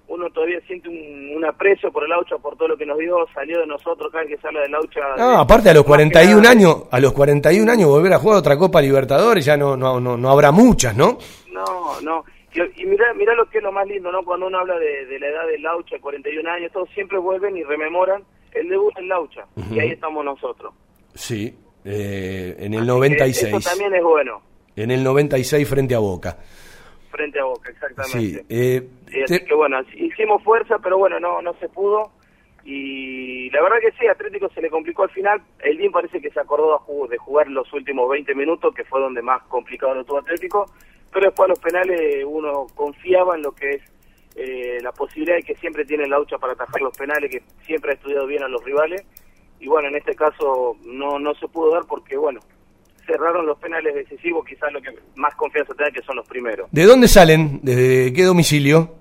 uno todavía siente un, un aprecio por el Laucha, por todo lo que nos dio, salió de nosotros cada vez que se habla del Laucha. No, de- aparte a los más que 41 nada- años, a los 41 años volver a jugar otra Copa Libertadores, ya no, no, no, no habrá muchas, ¿no? No, no. Y, y mira, mira lo que es lo más lindo, ¿no? Cuando uno habla de, de la edad del Laucha, 41 años, todos siempre vuelven y rememoran el debut en Laucha. Y ahí estamos nosotros. Sí, eh, en el Así que 96. Eso también es bueno. En el 96 frente a Boca. Frente a Boca, Sí, exactamente. eh, Sí, así te- que bueno, hicimos fuerza, pero bueno, no, no se pudo. Y la verdad que sí, Atlético se le complicó al final. El DIN parece que se acordó de jugar los últimos 20 minutos, que fue donde más complicado lo tuvo Atlético. Pero después a los penales uno confiaba en lo que es eh, la posibilidad de que siempre tiene la hucha para atajar los penales, que siempre ha estudiado bien a los rivales. Y bueno, en este caso no, no se pudo dar porque, bueno, cerraron los penales decisivos, quizás lo que más confianza tenga que son los primeros. ¿De dónde salen? ¿Desde qué domicilio?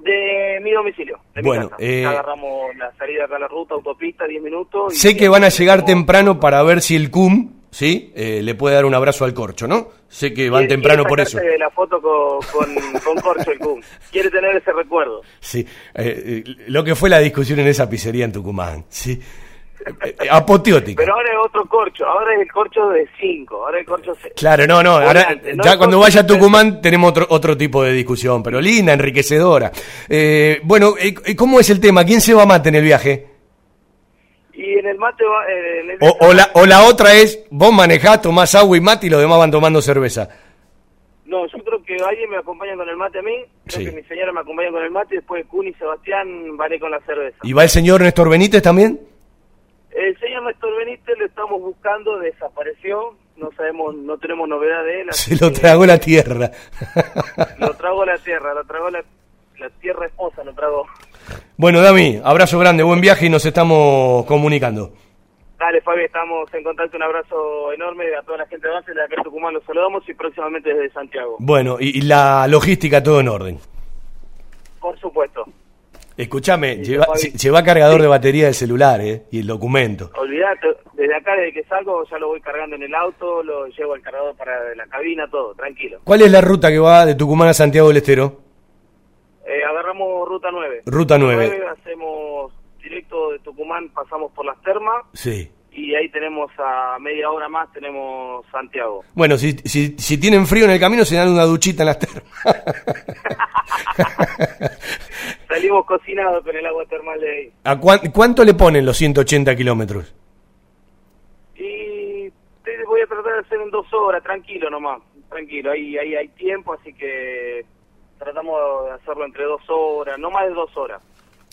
De mi domicilio, de Bueno, mi casa. eh, agarramos la salida acá a la ruta, autopista, 10 minutos. y Sé que van a llegar como- temprano para ver si el CUM, ¿sí? Eh, le puede dar un abrazo al corcho, ¿no? Sé que van temprano por eso. la foto con, con, con Corcho el Cum. Quiere tener ese recuerdo. Sí, eh, eh, lo que fue la discusión en esa pizzería en Tucumán, sí. Eh, eh, apoteótica. Pero ahora es otro corcho, ahora es el corcho de 5, ahora el corcho se... Claro, no, no, ahora, Volante, ya cuando vaya a Tucumán tenemos otro, otro tipo de discusión, pero linda, enriquecedora. Eh, bueno, eh, eh, ¿cómo es el tema? ¿Quién se va a mate en el viaje? Y en el mate va... eh, en el O, o la, o la otra es, vos manejás, tomás agua y mate y los demás van tomando cerveza. No, yo creo que alguien me acompaña con el mate a mí, creo Sí. que mi señora me acompaña con el mate y después Kun y Sebastián ir con la cerveza. ¿Y va el señor Néstor Benítez también? El señor Néstor Benítez lo estamos buscando, desapareció, no sabemos, no tenemos novedad de él. Se lo tragó la tierra. Lo tragó la tierra, lo tragó la, la tierra esposa, lo tragó. Bueno, Dami, abrazo grande, buen viaje y nos estamos comunicando. Dale, Fabi, estamos en contacto. Un abrazo enorme a toda la gente de base de acá en Tucumán. Los saludamos y próximamente desde Santiago. Bueno, y, y la logística todo en orden. Por supuesto. Escúchame, lleva, lleva cargador de batería del celular, ¿eh? Y el documento. Olvídate, desde acá, desde que salgo, ya lo voy cargando en el auto, lo llevo al cargador para la cabina, todo, tranquilo. ¿Cuál es la ruta que va de Tucumán a Santiago del Estero? Eh, agarramos ruta 9. Ruta 9. hacemos directo de Tucumán, pasamos por las termas Sí. y ahí tenemos a media hora más, tenemos Santiago. Bueno, si, si, si tienen frío en el camino, se dan una duchita en las termas. Salimos cocinados con el agua termal de ahí. ¿A cuán- ¿Cuánto le ponen los 180 kilómetros? Y te voy a tratar de hacer en dos horas, tranquilo nomás, tranquilo, ahí, ahí hay tiempo, así que tratamos de hacerlo entre dos horas, no más de dos horas.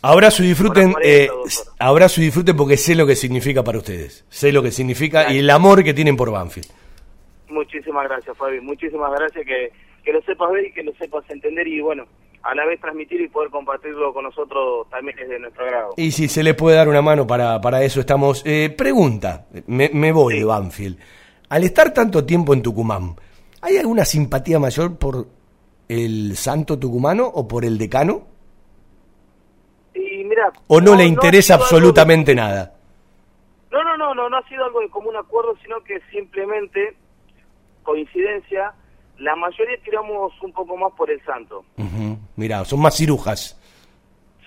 Abrazo y disfruten, Horas 40, eh, y disfruten porque sé lo que significa para ustedes. Sé lo que significa y el amor que tienen por Banfield. Muchísimas gracias, Fabi, muchísimas gracias, que, que lo sepas ver y que lo sepas entender y bueno, a la vez transmitir y poder compartirlo con nosotros también es de nuestro agrado. Y si se les puede dar una mano, para, para eso estamos. Eh, pregunta, me, me voy de Banfield. Al estar tanto tiempo en Tucumán, ¿hay alguna simpatía mayor por el santo tucumano o por el decano? Y mira, ¿O no, le interesa de- absolutamente nada? No, no, no, no, no ha sido algo de común acuerdo, sino que simplemente, coincidencia, la mayoría tiramos un poco más por el santo. Ujú, Mirá, son más cirujas.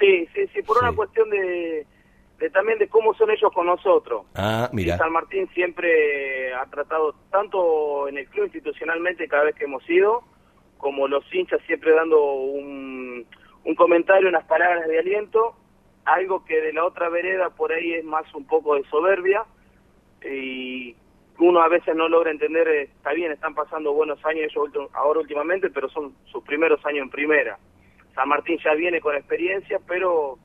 Sí, sí, sí, por Sí. una cuestión de, de también de cómo son ellos con nosotros. Ah, mira. San Martín siempre ha tratado, tanto en el club institucionalmente cada vez que hemos ido, como los hinchas siempre dando un, un comentario, unas palabras de aliento, algo que de la otra vereda por ahí es más un poco de soberbia y uno a veces no logra entender, eh, está bien, están pasando buenos años ellos ahora últimamente, pero son sus primeros años en primera. San Martín ya viene con experiencia, pero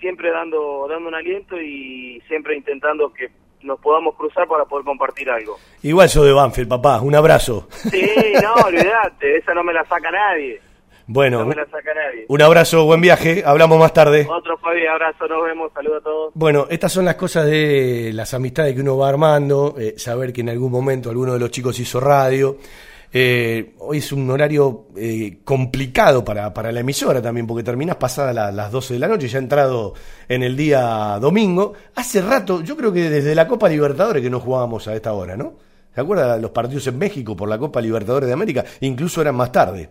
siempre dando dando un aliento y siempre intentando que nos podamos cruzar para poder compartir algo. Igual yo de Banfield, papá. Un abrazo. Sí, no, olvídate, esa no me la saca nadie. Bueno, No me la saca nadie. un abrazo, buen viaje. Hablamos más tarde. Otro Fabi, abrazo, nos vemos, saludos a todos. Bueno, estas son las cosas de las amistades que uno va armando, eh, saber que en algún momento alguno de los chicos hizo radio. Eh, hoy es un horario eh, complicado para, para la emisora también, porque terminás pasada la- las 12 de la noche, ya ha entrado en el día domingo. Hace rato, yo creo que desde la Copa Libertadores que no jugábamos a esta hora, ¿no? ¿Se acuerdan los partidos en México por la Copa Libertadores de América? Incluso eran más tarde.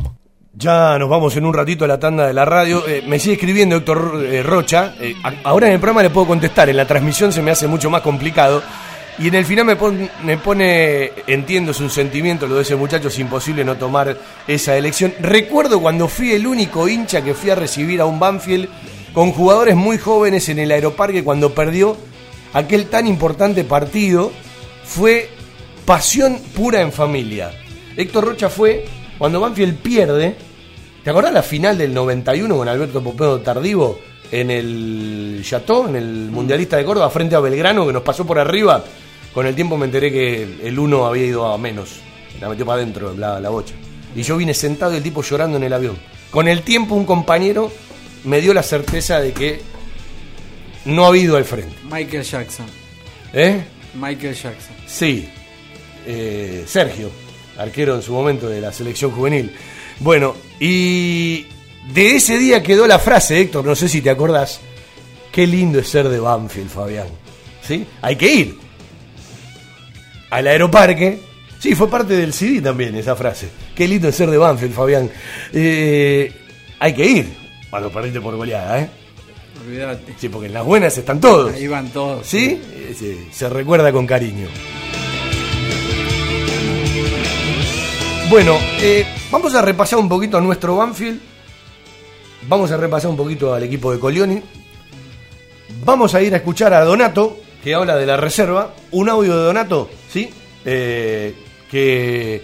Ya nos vamos en un ratito a la tanda de la radio. Eh, me sigue escribiendo Héctor eh, Rocha. Eh, ahora en el programa le puedo contestar. En la transmisión se me hace mucho más complicado. Y en el final me, me pone, entiendo su sentimiento, lo de ese muchacho, es imposible no tomar esa elección. Recuerdo cuando fui el único hincha que fui a recibir a un Banfield con jugadores muy jóvenes en el aeroparque cuando perdió aquel tan importante partido. Fue pasión pura en familia. Héctor Rocha fue cuando Banfield pierde. ¿Te acordás la final del 91 con Alberto Popeo Tardivo en el Chateau, en el Mundialista de Córdoba, frente a Belgrano, que nos pasó por arriba? Con el tiempo me enteré que el uno había ido a menos. La metió para adentro la, la bocha. Y yo vine sentado y el tipo llorando en el avión. Con el tiempo un compañero me dio la certeza de que no ha ido al frente. Michael Jackson. ¿Eh? Michael Jackson. Sí, eh, Sergio, arquero en su momento de la selección juvenil. Bueno, y de ese día quedó la frase, Héctor, no sé si te acordás, qué lindo es ser de Banfield, Fabián. ¿Sí? Hay que ir al aeroparque. Sí, fue parte del CD también esa frase. Qué lindo es ser de Banfield, Fabián. Eh, hay que ir cuando perdiste por goleada, ¿eh? Olvídate. Sí, porque en las buenas están todos. Ahí van todos. ¿Sí? Eh, sí, se recuerda con cariño. Bueno, eh, vamos a repasar un poquito a nuestro Banfield. Vamos a repasar un poquito al equipo de Colioni. Vamos a ir a escuchar a Donato, que habla de la reserva. Un audio de Donato, ¿sí? Eh, que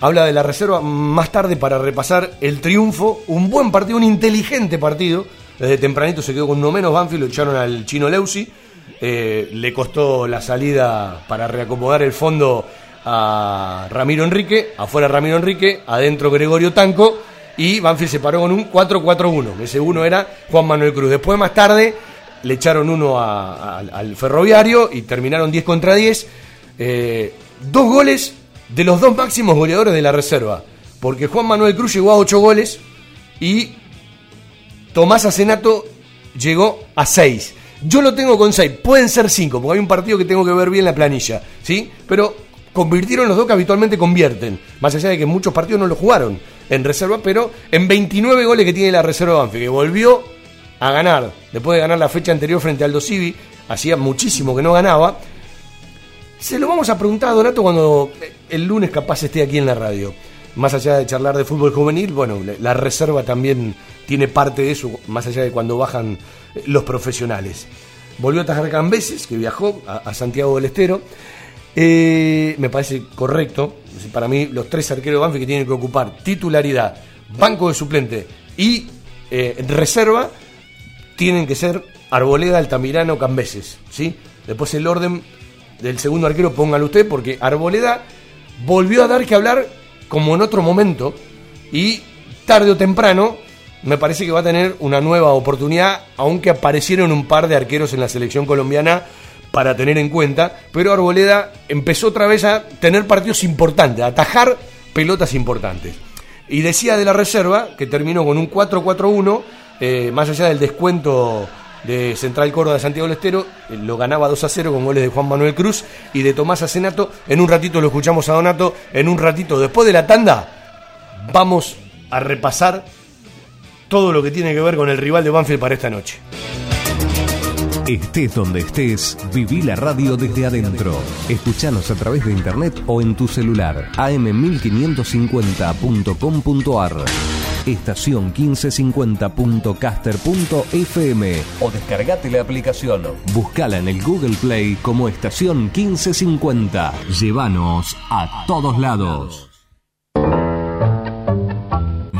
habla de la reserva más tarde para repasar el triunfo. Un buen partido, un inteligente partido. Desde tempranito se quedó con uno menos Banfield, lo echaron al chino Leusi. Eh, le costó la salida para reacomodar el fondo a Ramiro Enrique, afuera Ramiro Enrique, adentro Gregorio Tanco y Banfield se paró con un 4-4-1. Ese uno era Juan Manuel Cruz. Después más tarde le echaron uno al ferroviario y terminaron 10 contra 10. Eh, dos goles de los dos máximos goleadores de la reserva. Porque Juan Manuel Cruz llegó a 8 goles y Tomás Asenato llegó a 6. Yo lo tengo con 6, pueden ser 5, porque hay un partido que tengo que ver bien la planilla, ¿sí? Pero convirtieron los dos que habitualmente convierten, más allá de que muchos partidos no lo jugaron en reserva, pero en 29 goles que tiene la reserva Banfield, que volvió a ganar, después de ganar la fecha anterior frente al Civi, hacía muchísimo que no ganaba. Se lo vamos a preguntar a Donato cuando eh, el lunes capaz esté aquí en la radio. Más allá de charlar de fútbol juvenil, bueno, la- reserva también tiene parte de eso, más allá de cuando bajan eh, los profesionales. Volvió a atajar Cambeses, que viajó a Santiago del Estero. Eh, me parece correcto. Para mí, los tres arqueros de Banfield que tienen que ocupar titularidad, banco de suplente y eh, reserva tienen que ser Arboleda, Altamirano, Cambeses. ¿sí? Después el orden del segundo arquero, póngalo usted, porque Arboleda volvió a dar que hablar como en otro momento y tarde o temprano me parece que va a tener una nueva oportunidad, aunque aparecieron un par de arqueros en la selección colombiana para tener en cuenta, pero Arboleda empezó otra vez a tener partidos importantes, a atajar pelotas importantes. Y decía de la reserva, que terminó con un 4-4-1, eh, más allá del descuento de Central Córdoba de Santiago del Estero, eh, lo ganaba 2 a 0 con goles de Juan Manuel Cruz y de Tomás Asenato. En un ratito lo escuchamos a Donato, en un ratito después de la tanda, vamos a repasar todo lo que tiene que ver con el rival de Banfield para esta noche. Estés donde estés, viví la radio desde adentro. Escuchanos a través de internet o en tu celular. am1550.com.ar Estación 1550.caster.fm o descargate la aplicación. Buscala en el Google Play como Estación 1550. Llévanos a todos lados.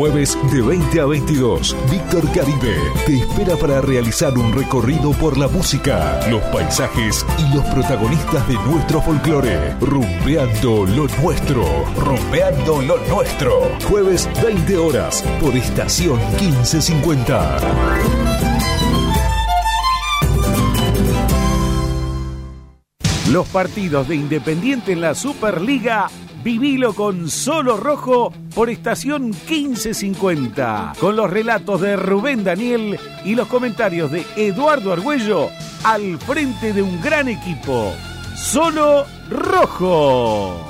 Jueves de 20 a 22, Víctor Caribe te espera para realizar un recorrido por la música, los paisajes y los protagonistas de nuestro folclore. Rumbeando lo nuestro. Rumbeando lo nuestro. Jueves 20 horas por estación 1550. Los partidos de Independiente en la Superliga Vivilo con Solo Rojo por estación 1550, con los relatos de Rubén Daniel y los comentarios de Eduardo Argüello al frente de un gran equipo. Solo Rojo.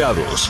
grados.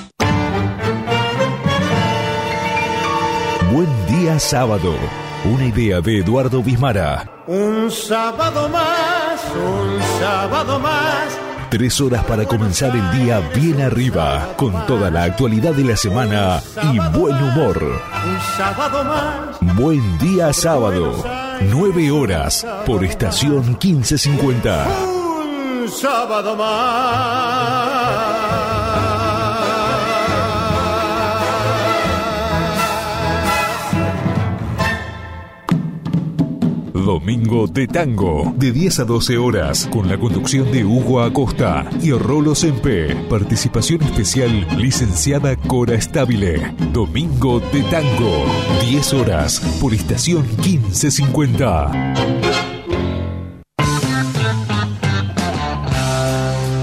Día sábado. Una idea de Eduardo Bismara. Un sábado más, un sábado más. Tres horas para comenzar el día bien arriba, con toda la actualidad de la semana y buen humor. Un sábado más. Buen día sábado. Nueve horas por estación 1550. Un sábado más. Domingo de Tango, de 10 a 12 horas, con la conducción de Hugo Acosta y Rolo Sempe. Participación especial, licenciada Cora Estabile. Domingo de Tango, 10 horas, por estación 1550.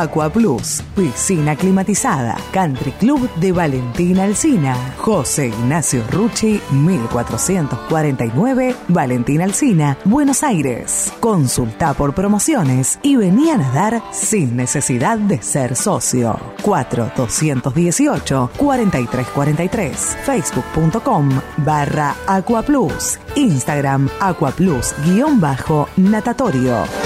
Aqua Plus, piscina climatizada, Country Club de Valentina Alcina, José Ignacio Rucci, 1449, Valentina Alcina, Buenos Aires. Consulta por promociones y vení a nadar sin necesidad de ser socio. 4218 4343 facebook.com barra Aqua Plus, Instagram Aqua Plus guion bajo natatorio.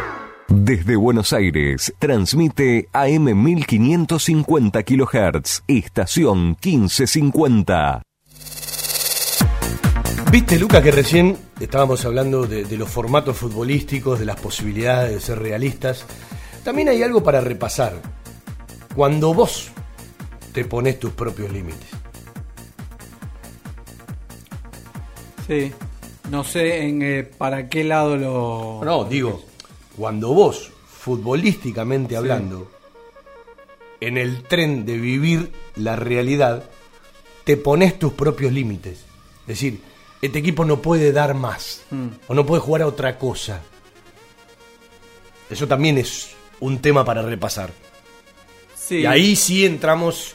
Desde Buenos Aires, transmite AM 1550 kHz, estación 1550. Viste, Luca, que recién estábamos hablando de, de los formatos futbolísticos, de las posibilidades de ser realistas. También hay algo para repasar. Cuando vos te pones tus propios límites. Sí. No sé en eh, para qué lado lo. No, digo, cuando vos, futbolísticamente hablando, en el tren de vivir la realidad, te pones tus propios límites. Es decir, este equipo no puede dar más, Mm. o no puede jugar a otra cosa. Eso también es un tema para repasar. Sí. Y ahí sí entramos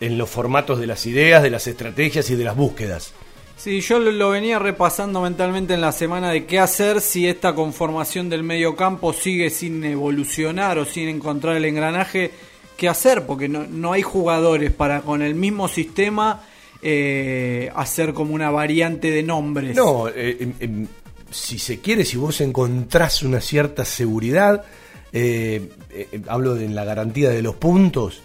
en los formatos de las ideas, de las estrategias y de las búsquedas. Sí, yo lo, venía repasando mentalmente en la semana de qué hacer si esta conformación del medio campo sigue sin evolucionar o sin encontrar el engranaje. ¿Qué hacer? Porque no, no hay jugadores para con el mismo sistema eh, hacer como una variante de nombres. No, eh, si se quiere, si vos encontrás una cierta seguridad, eh, hablo de la garantía de los puntos,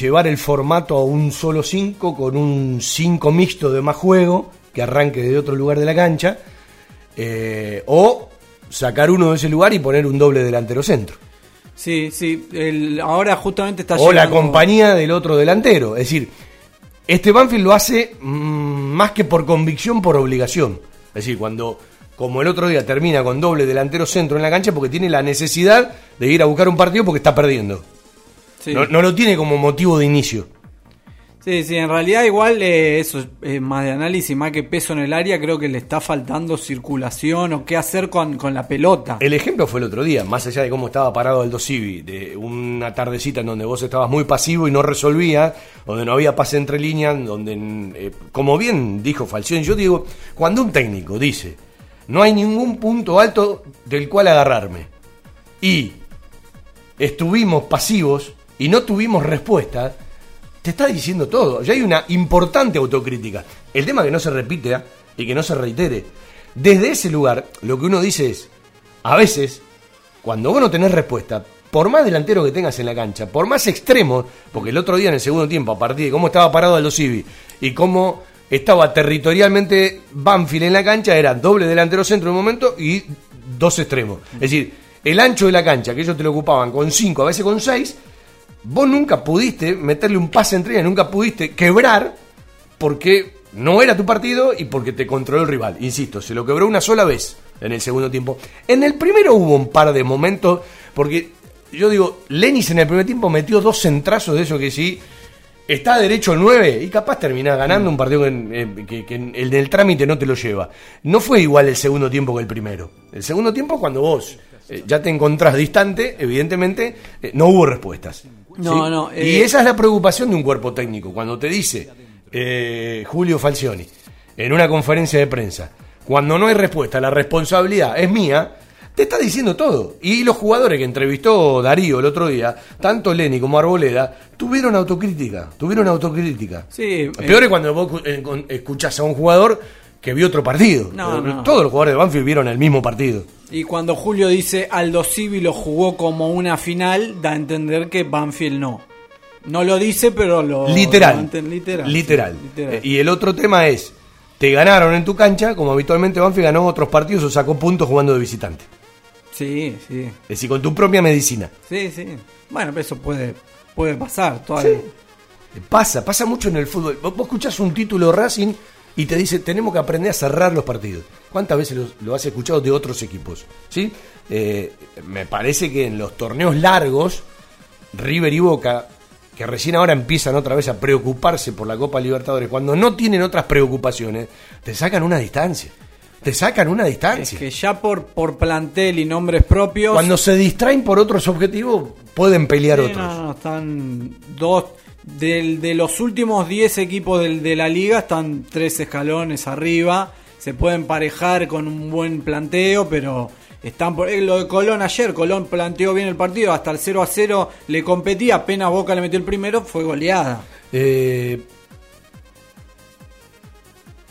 llevar el formato a un solo 5 con un 5 mixto de más juego que arranque de otro lugar de la cancha, eh, o sacar uno de ese lugar y poner un doble delantero centro. Sí, sí. el- ahora justamente está O la compañía del otro delantero. Es decir, este Banfield lo hace mm, más que por convicción, por obligación. Es decir, cuando, como el otro día, termina con doble delantero centro en la cancha porque tiene la necesidad de ir a buscar un partido porque está perdiendo. Sí. No, no lo tiene como motivo de inicio. Sí, sí, en realidad igual eh, eso es eh, más de análisis, más que peso en el área, creo que le está faltando circulación o qué hacer con, con la pelota. El ejemplo fue el otro día, más allá de cómo estaba parado el Dosivi, de una tardecita en donde vos estabas muy pasivo y no resolvía, donde no había pase entre líneas, donde, eh, como bien dijo Falcioni, yo digo, cuando un técnico dice, no hay ningún punto alto del cual agarrarme, y estuvimos pasivos y no tuvimos respuesta, te está diciendo todo. Ya hay una importante autocrítica. El tema que no se repite ¿ah? y que no se reitere. Desde ese lugar, lo que uno dice es, a veces, cuando vos no tenés respuesta, por más delantero que tengas en la cancha, por más extremo, porque el otro día en el segundo tiempo, a partir de cómo estaba parado Aldo Civi y cómo estaba territorialmente Banfield en la cancha, era doble delantero centro en un momento y dos extremos. Es decir, el ancho de la cancha, que ellos te lo ocupaban con cinco, a veces con seis, vos nunca pudiste meterle un pase entre ellas, nunca pudiste quebrar porque no era tu partido y porque te controló el rival. Insisto, se lo quebró una sola vez en el segundo tiempo. En el primero hubo un par de momentos, porque yo digo, Lenis en el primer tiempo metió dos centrazos de eso que sí. Está derecho al 9 y capaz termina ganando un partido que, en- que- que en- el del trámite no te lo lleva. No fue igual el segundo tiempo que el primero. El segundo tiempo, cuando vos eh, ya te encontrás distante, evidentemente eh, no hubo respuestas. No, ¿sí? no, y eh, esa es la preocupación de un cuerpo técnico. Cuando te dice eh, Julio Falcioni en una conferencia de prensa, cuando no hay respuesta, la responsabilidad es mía, te está diciendo todo. Y los jugadores que entrevistó Darío el otro día, tanto Lenny como Arboleda, tuvieron autocrítica. Tuvieron autocrítica. Sí, Peor eh, es cuando vos eh, escuchás a un jugador que vio otro partido. No, no. Todos los jugadores de Banfield vieron el mismo partido. Y cuando Julio dice Aldo Civi lo jugó como una final, da a entender que Banfield no. No lo dice, pero lo. Literal. lo literal. Literal. sí, literal. Y el otro tema es, te ganaron en tu cancha, como habitualmente Banfield ganó otros partidos o sacó puntos jugando de visitante. Sí, sí. Es decir, con tu propia medicina. Sí, sí. Bueno, pero eso puede, puede pasar. Toda Sí. Pasa, pasa mucho en el fútbol. Vos, vos escuchás un título Racing y te dice, tenemos que aprender a cerrar los partidos. ¿Cuántas veces lo, lo has escuchado de otros equipos? ¿Sí? Eh, me parece que en los torneos largos, River y Boca, que recién ahora empiezan otra vez a preocuparse por la Copa Libertadores, cuando no tienen otras preocupaciones, te sacan una distancia. Te sacan una Es distancia. que ya por, por plantel y nombres propios. Cuando se distraen por otros objetivos, pueden pelear Sí, otros. no, no, están dos. De los últimos 10 equipos de la liga están tres escalones arriba. Se pueden parejar con un buen planteo, pero están por. eh, lo de Colón ayer, Colón planteó bien el partido, hasta el 0 a 0 le competía, apenas Boca le metió el primero, fue goleada. Eh,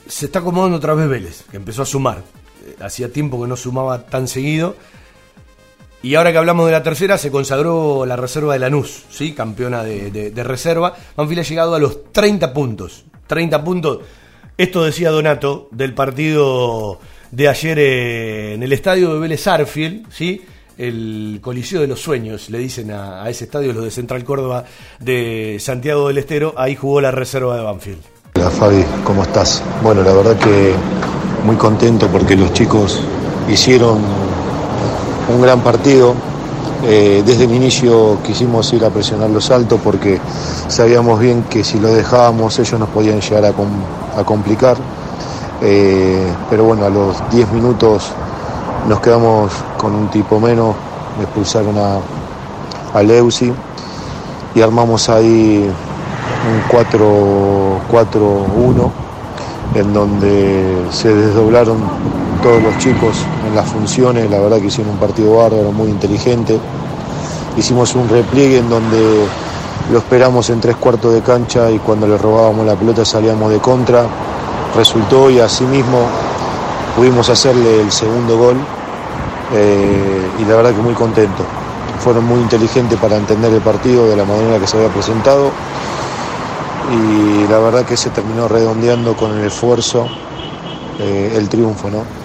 se está acomodando otra vez Vélez, que empezó a sumar. Eh, hacía tiempo que no sumaba tan seguido. Y ahora que hablamos de la tercera, se consagró la reserva de Lanús, ¿sí? campeona de, de- reserva. Banfield ha llegado a los 30 puntos. 30 puntos. Esto decía Donato del partido de ayer eh, en el estadio de Vélez Arfield, ¿sí? el Coliseo de los Sueños, le dicen a, a ese estadio, los de Central Córdoba de Santiago del Estero. Ahí jugó la reserva de Banfield. Hola Fabi, ¿cómo estás? Bueno, la verdad que muy contento porque los chicos hicieron un gran partido. Eh, desde el inicio quisimos ir a presionar los altos porque sabíamos bien que si lo dejábamos ellos nos podían llegar a, com- a complicar. Eh, pero bueno, a los 10 minutos nos quedamos con un tipo menos, me expulsaron a, a Leusi y armamos ahí un 4-4-1 en donde se desdoblaron todos los chicos en las funciones, la verdad que hicieron un partido bárbaro, muy inteligente. Hicimos un repliegue en donde lo esperamos en tres cuartos de cancha y cuando le robábamos la pelota salíamos de contra. Resultó y asimismo pudimos hacerle el segundo gol eh, y la verdad que muy contento. Fueron muy inteligentes para entender el partido de la manera que se había presentado y la verdad que se terminó redondeando con el esfuerzo eh, el triunfo, ¿no?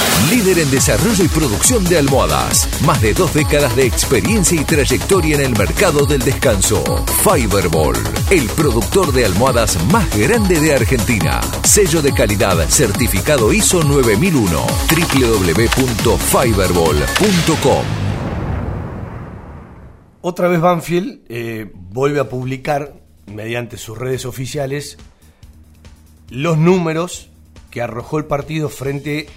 Líder en desarrollo y producción de almohadas. Más de dos décadas de experiencia y trayectoria en el mercado del descanso. Fiberball, el productor de almohadas más grande de Argentina. Sello de calidad certificado ISO 9001. www.fiberball.com Otra vez Banfield eh, vuelve a publicar, mediante sus redes oficiales, los números que arrojó el partido frente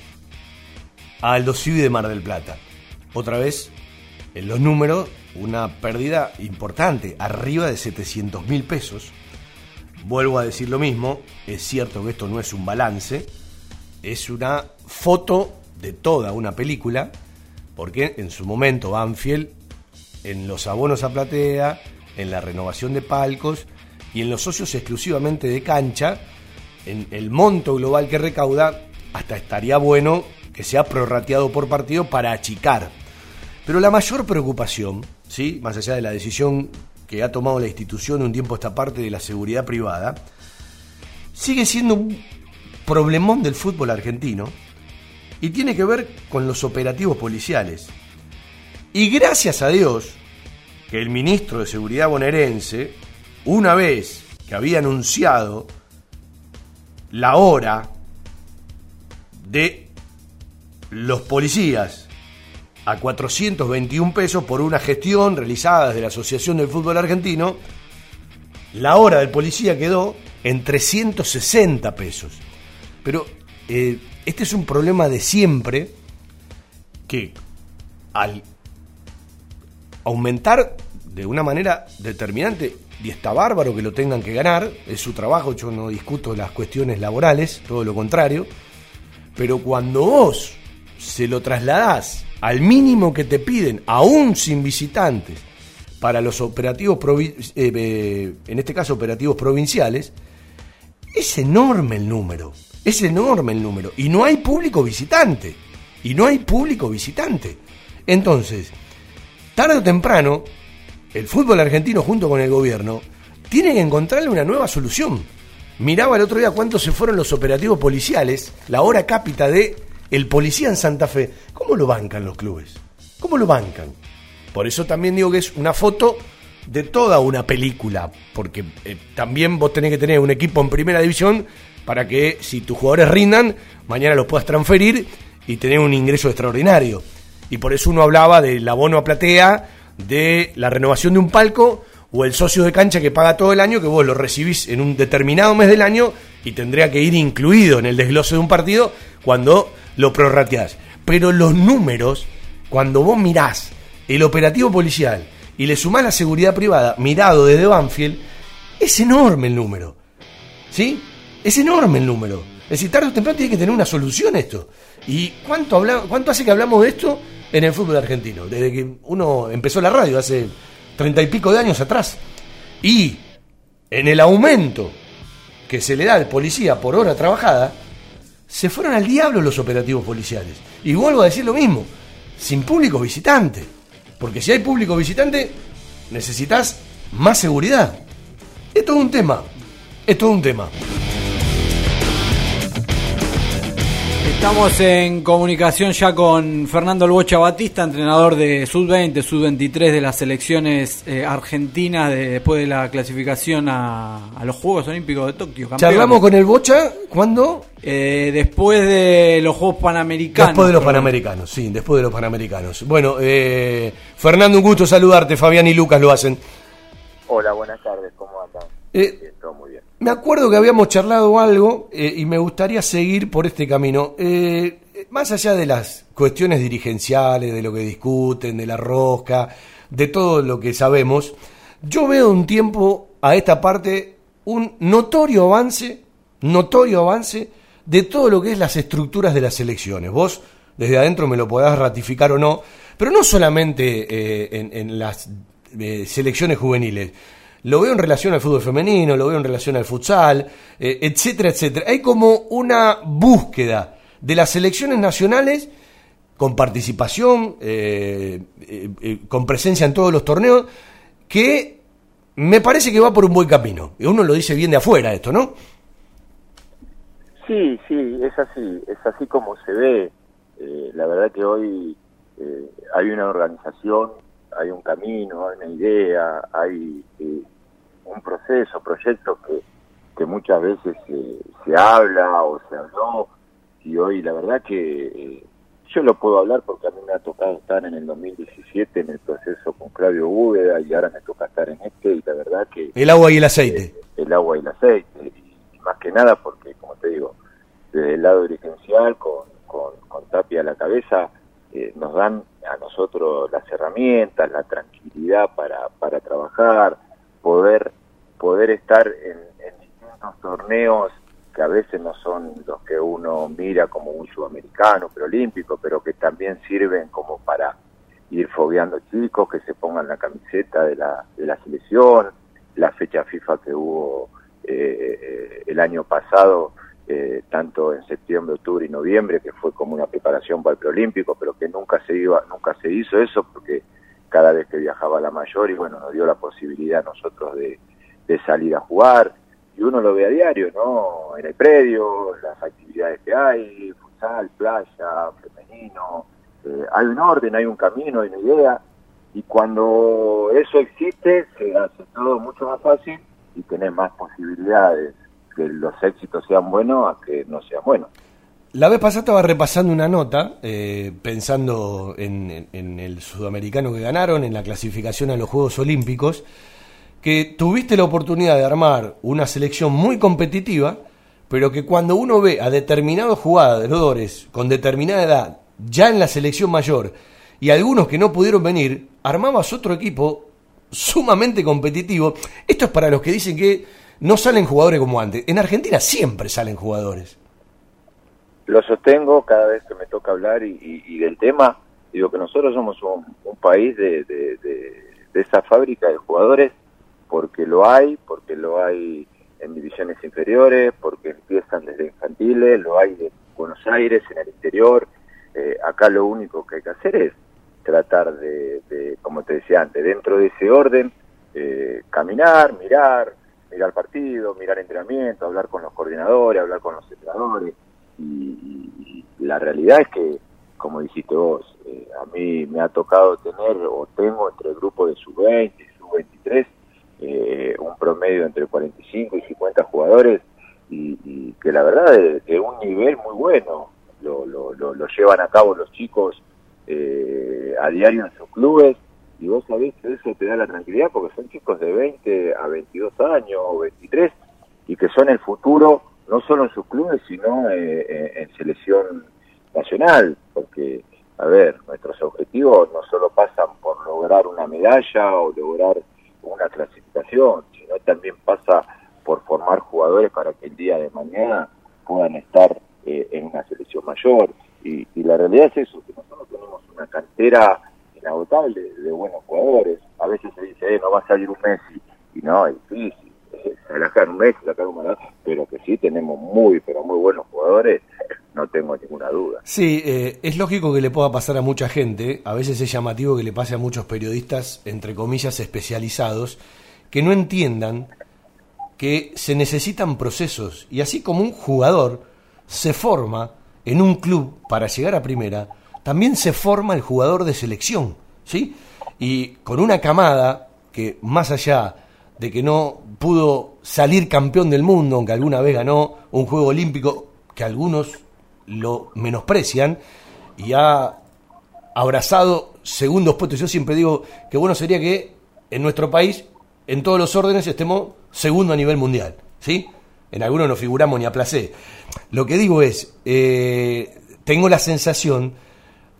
a Aldo Civi de Mar del Plata. Otra vez, en los números, una pérdida importante, arriba de 700 mil pesos. Vuelvo a decir lo mismo, es cierto que esto no es un balance, es una foto de toda una película, porque en su momento Banfield, en los abonos a platea, en la renovación de palcos y en los socios exclusivamente de cancha, en el monto global que recauda, hasta estaría bueno que sea prorrateado por partido para achicar. Pero la mayor preocupación, ¿sí? más allá de la decisión que ha tomado la institución un tiempo esta parte de la seguridad privada, sigue siendo un problemón del fútbol argentino y tiene que ver con los operativos policiales. Y gracias a Dios que el ministro de Seguridad bonaerense, una vez que había anunciado la hora de los policías a 421 pesos por una gestión realizada desde la Asociación del Fútbol Argentino, la hora del policía quedó en 360 pesos. Pero eh, este es un problema de siempre que al aumentar de una manera determinante, y está bárbaro que lo tengan que ganar, es su trabajo, yo no discuto las cuestiones laborales, todo lo contrario, pero cuando vos se lo trasladás al mínimo que te piden, aún sin visitantes, para los operativos, eh, eh, en este caso operativos provinciales, es enorme el número, es enorme el número, y no hay público visitante, y no hay público visitante. Entonces, tarde o temprano, el fútbol argentino junto con el gobierno tiene que encontrarle una nueva solución. Miraba el otro día cuántos se fueron los operativos policiales, la hora cápita de el policía en Santa Fe. ¿Cómo lo bancan los clubes? ¿Cómo lo bancan? Por eso también digo que es una foto de toda una película, porque eh, también vos tenés que tener un equipo en primera división para que si tus jugadores rindan, mañana los puedas transferir y tener un ingreso extraordinario. Y por eso uno hablaba del abono a platea, de la renovación de un palco o el socio de cancha que paga todo el año, que vos lo recibís en un determinado mes del año y tendría que ir incluido en el desglose de un partido cuando lo prorrateás. Pero los números, cuando vos mirás el operativo policial y le sumás la seguridad privada mirado desde Banfield, es enorme el número. ¿Sí? Es enorme el número. Es decir, tarde o temprano tiene que tener una solución esto. ¿Y cuánto, habla, cuánto hace que hablamos de esto en el fútbol argentino? Desde que uno empezó la radio hace treinta y pico de años atrás. Y en el aumento que se le da al policía por hora trabajada, se fueron al diablo los operativos policiales. Y vuelvo a decir lo mismo, sin público visitante. Porque si hay público visitante, necesitas más seguridad. Es todo un tema. Es todo un tema. Estamos en comunicación ya con Fernando El Bocha Batista, entrenador de Sub-20, Sub-23 de las selecciones eh, argentinas de- después de la clasificación a, a los Juegos Olímpicos de Tokio. campeones. Charlamos con el Bocha cuando Eh, después de los Juegos Panamericanos. Después de los. Panamericanos, sí, después de los Panamericanos. Bueno, eh, Fernando, un gusto saludarte. Fabián y Lucas lo hacen. Hola, buenas tardes, ¿cómo andan? Eh, todo muy bien. Me acuerdo que habíamos charlado algo eh, y me gustaría seguir por este camino. Eh, más allá de las cuestiones dirigenciales, de lo que discuten, de la rosca, de todo lo que sabemos, yo veo un tiempo a esta parte un notorio avance, notorio avance de todo lo que es las estructuras de las elecciones. Vos desde adentro me lo podás ratificar o no, pero no solamente eh, en, en las selecciones juveniles. Lo veo en relación al fútbol femenino, lo veo en relación al futsal, eh, etcétera, etcétera. Hay como una búsqueda de las selecciones nacionales con participación, eh, eh, con presencia en todos los torneos, que me parece que va por un buen camino. Y uno lo dice bien de afuera esto, ¿no? Sí, sí, es así, es así como se ve. La verdad que hoy hay una organización, hay un camino, hay una idea, hay un proceso, proyecto que, que muchas veces eh, se habla o se habló y hoy la verdad que eh, yo lo puedo hablar porque a mí me ha tocado estar en el 2017 en el proceso con Claudio Búveda y ahora me toca estar en este y la verdad que El agua y el aceite. el agua y el aceite. Y más que nada porque, como te digo, desde el lado dirigencial, con, con, con Tapia a la cabeza, eh, nos dan a nosotros las herramientas, la tranquilidad para, para trabajar, poder, poder estar en, distintos torneos que a veces no son los que uno mira como un sudamericano, preolímpico, pero que también sirven como para ir fogueando chicos, que se pongan la camiseta de la, de la selección, la fecha FIFA que hubo eh, el año pasado, eh, tanto en septiembre, octubre y noviembre, que fue como una preparación para el preolímpico, pero que nunca se iba, nunca se hizo eso porque cada vez que viajaba la mayor y bueno, nos dio la posibilidad a nosotros de, salir a jugar y uno lo ve a diario, ¿no? En el predio, las actividades que hay, futsal, playa, femenino, eh, hay un orden, hay un camino, hay una idea, y cuando eso existe, se hace todo mucho más fácil y tenés más posibilidades que los éxitos sean buenos a que no sean buenos. La vez pasada estaba repasando una nota, eh, pensando en, en- en el sudamericano que ganaron, en la clasificación a los Juegos Olímpicos, que tuviste la oportunidad de armar una selección muy competitiva, pero que cuando uno ve a determinados jugadores con determinada edad, ya en la selección mayor, y algunos que no pudieron venir, armabas otro equipo sumamente competitivo. Esto es para los que dicen que no salen jugadores como antes. En Argentina siempre salen jugadores. Lo sostengo cada vez que me toca hablar y, y- del tema. Digo que nosotros somos un, país de, de- de- de esa fábrica de jugadores porque lo hay, porque lo hay en divisiones inferiores, porque empiezan desde infantiles, lo hay en Buenos Aires, en el interior. Eh, acá lo único que hay que hacer es tratar de, de, como te decía antes, dentro de ese orden, eh, caminar, mirar, mirar partido, mirar entrenamiento, hablar con los coordinadores, hablar con los entrenadores. Y, la realidad es que, como dijiste vos, eh, a mí me ha tocado tener o tengo entre el grupo de sub-20 y sub-23 eh, un promedio entre 45 y 50 jugadores y, y que la verdad es de un nivel muy bueno lo, lo, lo, lo llevan a cabo los chicos eh, a diario en sus clubes y vos sabés que eso te da la tranquilidad porque son chicos de 20 a 22 años o 23 y que son el futuro no solo en sus clubes sino eh, en selección nacional porque a ver nuestros objetivos no solo pasan por lograr una medalla o lograr una clasificación sino también pasa por formar jugadores para que el día de mañana puedan estar eh, en una selección mayor. Y, y la realidad es eso que nosotros tenemos una cantera inagotable de buenos jugadores. A veces se dice eh, no va a salir un Messi y no es difícil Messi sacar un Maradona pero que sí tenemos muy pero muy buenos jugadores no tengo ninguna duda Sí, eh, es lógico que le pueda pasar a mucha gente, a veces es llamativo que le pase a muchos periodistas, entre comillas, especializados, que no entiendan que se necesitan procesos y así como un jugador se forma en un club para llegar a primera, también se forma el jugador de selección, ¿sí? Y con una camada que más allá de que no pudo salir campeón del mundo, aunque alguna vez ganó un juego olímpico que algunos lo menosprecian y ha abrazado segundos puestos. Yo siempre digo que bueno sería que en nuestro país, en todos los órdenes, estemos segundo a nivel mundial, ¿sí? En algunos no figuramos ni a placer. Lo que digo es, eh, tengo la sensación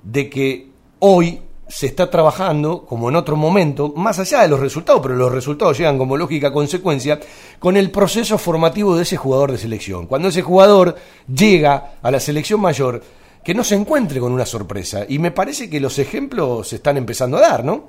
de que hoy se está trabajando, como en otro momento, más allá de los resultados, pero los resultados llegan como lógica consecuencia, con el proceso formativo de ese jugador de selección. Cuando ese jugador llega a la selección mayor, que no se encuentre con una sorpresa. Y me parece que los ejemplos se están empezando a dar, ¿no?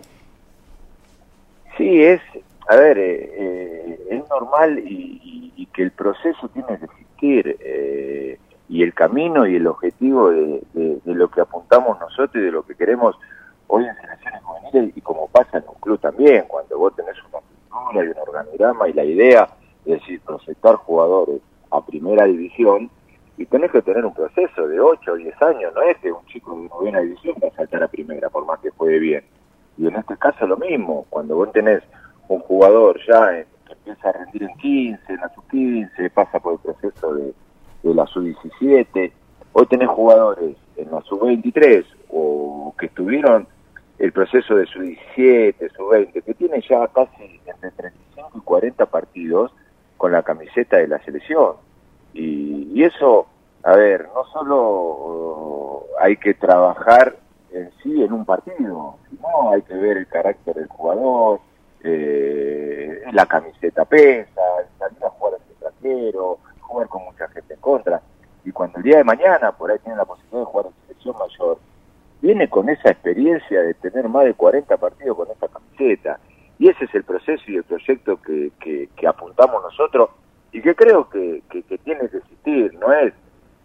Sí, es, a ver, eh, eh, es normal y, y- que el proceso tiene que existir eh, y el camino y el objetivo de lo que apuntamos nosotros y de lo que queremos hoy en selecciones juveniles y como pasa en un club también, cuando vos tenés una estructura y un organigrama y la idea es decir, proyectar jugadores a primera división y tenés que tener un proceso de 8 o 10 años, no es que un chico de novena división va a saltar a primera por más que juegue bien. Y en este caso lo mismo, cuando vos tenés un jugador ya en- que empieza a rendir en 15, en la sub-15, pasa por el proceso de, de la sub-17, hoy tenés jugadores en la sub-23 o que estuvieron el proceso de sub-17, sub-20, que tienen ya casi entre 35 y 40 partidos con la camiseta de la selección. Y, y eso, a ver, no solo uh, hay que trabajar en sí en un partido, sino hay que ver el carácter del jugador, eh, la camiseta pesa, salir a jugar al extranjero, jugar con mucha gente en contra. Y cuando el día de mañana por ahí tiene la posibilidad de jugar en selección mayor, viene con esa experiencia de tener más de 40 partidos con esta camiseta. Y ese es el proceso y el proyecto que, apuntamos nosotros y que creo que, que, tiene que existir, no es,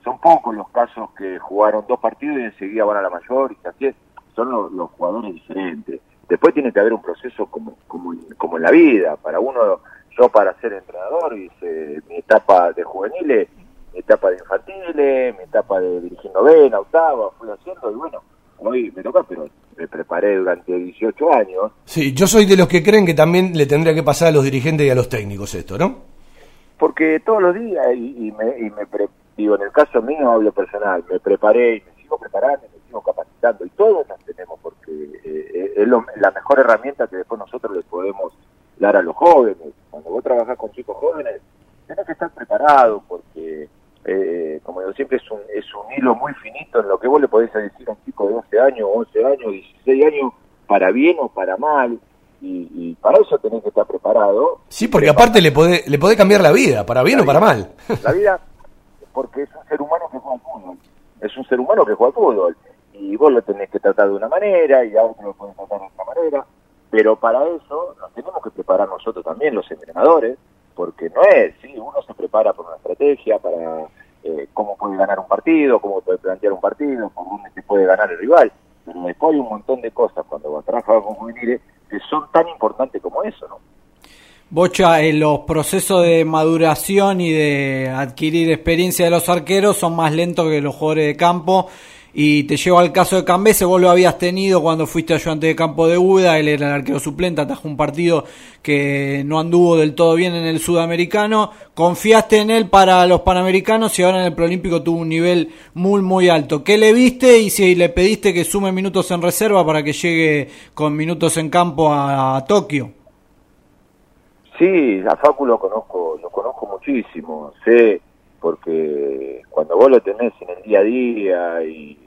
son pocos los casos que jugaron dos partidos y enseguida van a la mayor, y así es, son los, jugadores diferentes. Después tiene que haber un proceso como, como, como en la vida, para uno, yo para ser entrenador hice mi etapa de juveniles, mi etapa de infantiles, mi etapa de dirigir novena, octava, fui haciendo y bueno, hoy me toca, pero me preparé durante 18 años Sí, yo soy de los que creen que también le tendría que pasar a los dirigentes y a los técnicos esto, ¿no? porque todos los días y, y me, y me pre- digo en el caso mío hablo personal me preparé y me sigo preparando y me sigo capacitando y todos las tenemos porque eh, es lo- la mejor herramienta que después nosotros le podemos dar a los jóvenes cuando vos trabajás con chicos jóvenes tenés que estar preparado porque eh, como digo siempre es un es un hilo muy finito en lo que vos le podés decir a un chico de 12 años 11 años 16 años para bien o para mal y, y para eso tenés que estar preparado. Sí, porque aparte le podés, le podés cambiar la vida, para bien o para mal. la vida porque es un ser humano que juega al fútbol. Es un ser humano que juega al fútbol. Y vos lo tenés que tratar de una manera y a otro lo podés tratar de otra manera. Pero para eso nos tenemos que preparar nosotros también los entrenadores porque no es sí uno se prepara por una estrategia para eh, cómo puede ganar un partido cómo puede plantear un partido por dónde se puede ganar el rival pero después hay un montón de cosas cuando trabajas con juveniles que son tan importantes como eso no Bocha, eh, los procesos de maduración y de adquirir experiencia de los arqueros son más lentos que los jugadores de campo. Y te llevo al caso de Cambese, vos lo habías tenido cuando fuiste ayudante de campo de Uda, él era el arquero suplente, atajó un partido que no anduvo del todo bien en el sudamericano, confiaste en él para los panamericanos y ahora en el preolímpico tuvo un nivel muy muy alto. ¿Qué le viste y si le pediste que sume minutos en reserva para que llegue con minutos en campo a, a Tokio? Sí, a Facu lo conozco, lo conozco muchísimo, sé, porque cuando vos lo tenés en el día a día y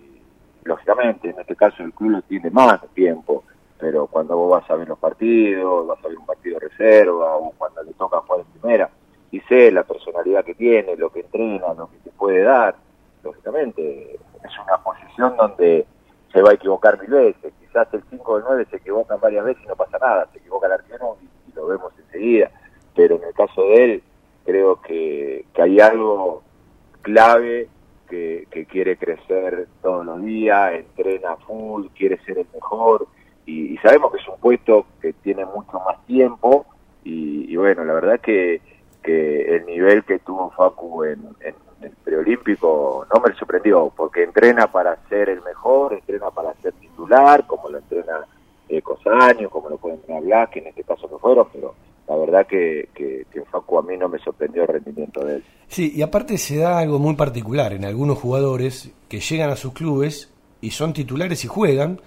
lógicamente en este caso el club lo tiene más tiempo, pero cuando vos vas a ver los partidos, vas a ver un partido de reserva o cuando le toca jugar en primera, y sé la personalidad que tiene, lo que entrena, lo que te puede dar, lógicamente es una posición donde se va a equivocar mil veces, quizás el 5 o el 9 se equivocan varias veces y no pasa nada, se equivoca el arquero y lo vemos enseguida, pero en el caso de él creo que, que hay algo clave que, que quiere crecer todos los días, entrena full, quiere ser el mejor y, sabemos que es un puesto que tiene mucho más tiempo y, y bueno, la verdad que, que el nivel que tuvo Facu en, en el preolímpico no me sorprendió porque entrena para ser el mejor, entrena para ser titular, como lo entrena eh, Cosaño, como lo puede entrenar que en este caso no fueron, pero la verdad que, que, que Facu a mí no me sorprendió el rendimiento de él. Sí, y aparte se da algo muy particular en algunos jugadores que llegan a sus clubes y son titulares y juegan,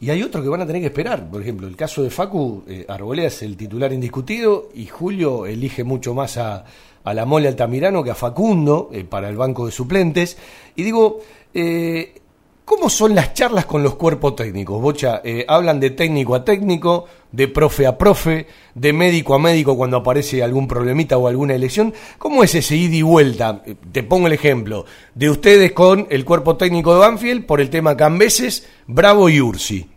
y hay otros que van a tener que esperar. Por ejemplo, el caso de Facu, eh, es el titular indiscutido y Julio elige mucho más a, a la Mole Altamirano que a Facundo eh, para el banco de suplentes. Y digo, eh, ¿cómo son las charlas con los cuerpos técnicos? Bocha, eh, hablan de técnico a técnico, de profe a profe, de médico a médico cuando aparece algún problemita o alguna elección. ¿Cómo es ese ida y vuelta? Eh, Te pongo el ejemplo de ustedes con el cuerpo técnico de Banfield por el tema Cambeses, Bravo y Ursi.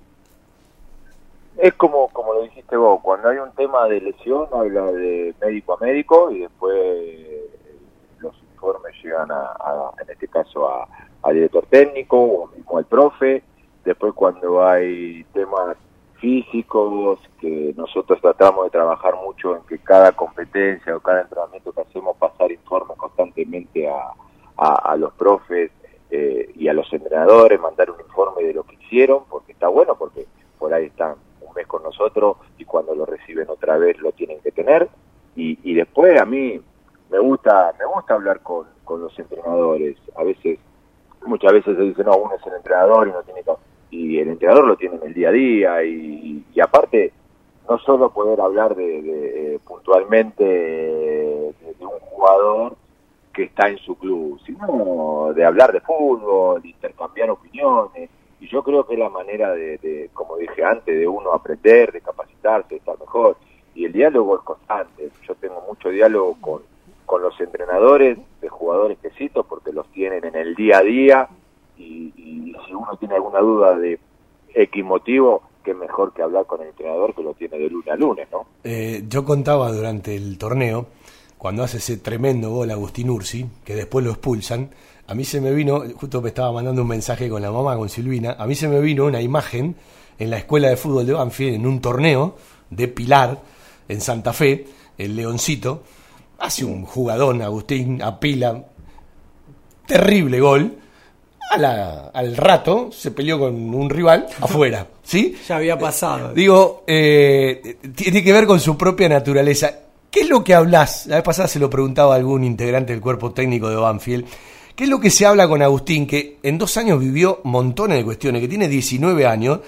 Es como, como lo dijiste vos, cuando hay un tema de lesión habla de médico a médico y después los informes llegan a- en este caso a, al director técnico o mismo al profe. Después cuando hay temas físicos que nosotros tratamos de trabajar mucho en que cada competencia o cada entrenamiento que hacemos pasar informes constantemente a, a, los profes eh, y a los entrenadores, mandar un informe de lo que hicieron, porque está bueno, porque por ahí están un mes con nosotros y cuando lo reciben otra vez lo tienen que tener. Y, y después a mí me gusta me gusta hablar con, con los entrenadores. A veces, muchas veces se dice, no, uno es el entrenador y no tiene. Y el entrenador lo tiene en el día a día y, y aparte no solo poder hablar de, de, eh, puntualmente de, de un jugador que está en su club, sino de hablar de fútbol, de intercambiar opiniones. Y yo creo que es la manera de, de, como dije antes, de uno aprender, de capacitarse, de estar mejor. Y el diálogo es constante. Yo tengo mucho diálogo con, con los entrenadores de jugadores que cito porque los tienen en el día a día y, si uno tiene alguna duda de X motivo, qué mejor que hablar con el entrenador que lo tiene de lunes a lunes, ¿no? Eh, yo contaba durante el torneo cuando hace ese tremendo gol Agustín Ursi, que después lo expulsan, a mí se me vino, justo me estaba mandando un mensaje con la mamá, con Silvina, a mí se me vino una imagen en la escuela de fútbol de Banfield, en un torneo de Pilar, en Santa Fe, el Leoncito, hace un jugadón, Agustín, apila, terrible gol, a la- al rato se peleó con un rival afuera, ¿sí? Ya había pasado. Digo, eh, tiene que ver con su propia naturaleza. ¿Qué es lo que hablas? La vez pasada se lo preguntaba a algún integrante del cuerpo técnico de Banfield. ¿Qué es lo que se habla con Agustín, que en dos años vivió montones de cuestiones, que tiene 19 años,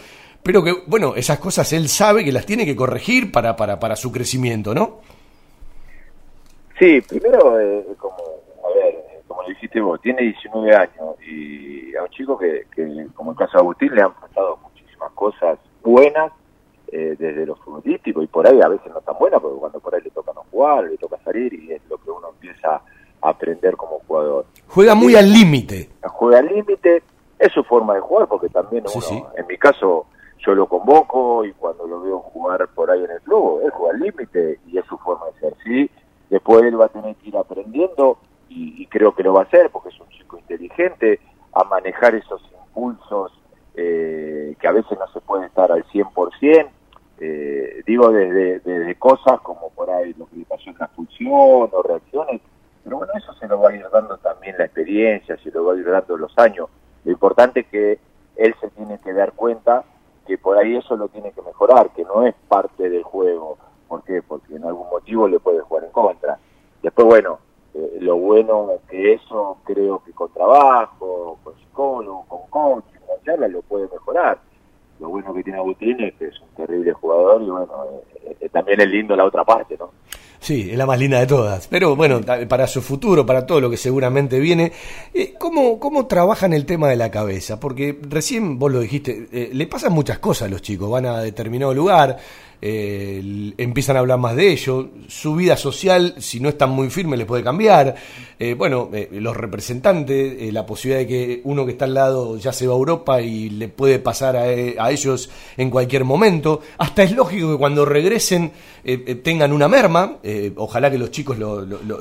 pero que, bueno, esas cosas él sabe que las tiene que corregir para, para, para su crecimiento, ¿no? Sí, primero, eh, como, a ver, eh, como lo dijiste vos, tiene 19 años y a un chico que, que como el caso de Agustín, le han pasado muchísimas cosas buenas eh, desde lo futbolístico y por ahí a veces no tan buenas, porque cuando por ahí le toca no jugar, le toca salir y es lo que uno empieza a aprender como jugador. Juega muy al límite. Juega al límite, es su forma de jugar, porque también Sí, uno, sí. en mi caso, yo lo convoco y cuando lo veo jugar por ahí en el club, él juega al límite y es su forma de ser, sí. Después él va a tener que ir aprendiendo y, creo que lo va a hacer porque es un chico inteligente a manejar esos impulsos eh, que a veces no se puede estar al 100%. Eh, digo desde, cosas como por ahí lo que le pasó en la expulsión o reacciones, pero bueno, eso se lo va a ir dando también la experiencia, se lo va a ir dando los años. Lo importante es que él se tiene que dar cuenta que por ahí eso lo tiene que mejorar, que no es parte del juego. ¿Por qué? Porque en algún motivo le puede jugar en contra. Después, bueno, eh, lo bueno que eso creo que con trabajo, con psicólogo, con coach, con charla lo puede mejorar. Lo bueno que tiene Agustín es que es un terrible jugador y bueno, eh, eh, también es lindo la otra parte, ¿no? Sí, es la más linda de todas. Pero bueno, para su futuro, para todo lo que seguramente viene, ¿cómo, ¿cómo trabajan el tema de la cabeza? Porque recién vos lo dijiste, le pasan muchas cosas a los chicos, van a determinado lugar, empiezan a hablar más de ello, su vida social, si no están muy firmes, les puede cambiar. Eh, bueno, eh, los representantes, eh, la posibilidad de que uno que está al lado ya se va a Europa y le puede pasar a, a ellos en cualquier momento. Hasta es lógico que cuando regresen tengan una merma. ojalá que los chicos, lo, lo- lo-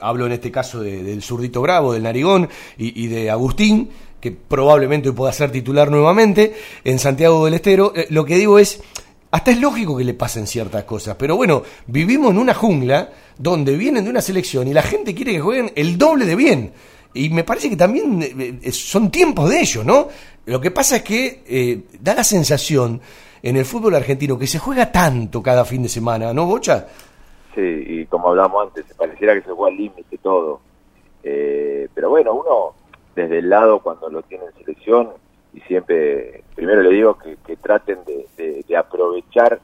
hablo en este caso de- del zurdito Bravo, del Narigón y, y de Agustín, que probablemente pueda ser titular nuevamente en Santiago del Estero. Lo que digo es, hasta es lógico que le pasen ciertas cosas, pero bueno, vivimos en una jungla donde vienen de una selección y la gente quiere que jueguen el doble de bien. Y me parece que también eh, eh, son tiempos de ellos, ¿no? Lo que pasa es que eh, da la sensación en el fútbol argentino que se juega tanto cada fin de semana, ¿no, Bocha? Sí, y como hablamos antes, pareciera que se juega al límite todo. Eh, pero bueno, uno desde el lado cuando lo tiene en selección, y siempre, primero le digo que, que traten de, de- aprovechar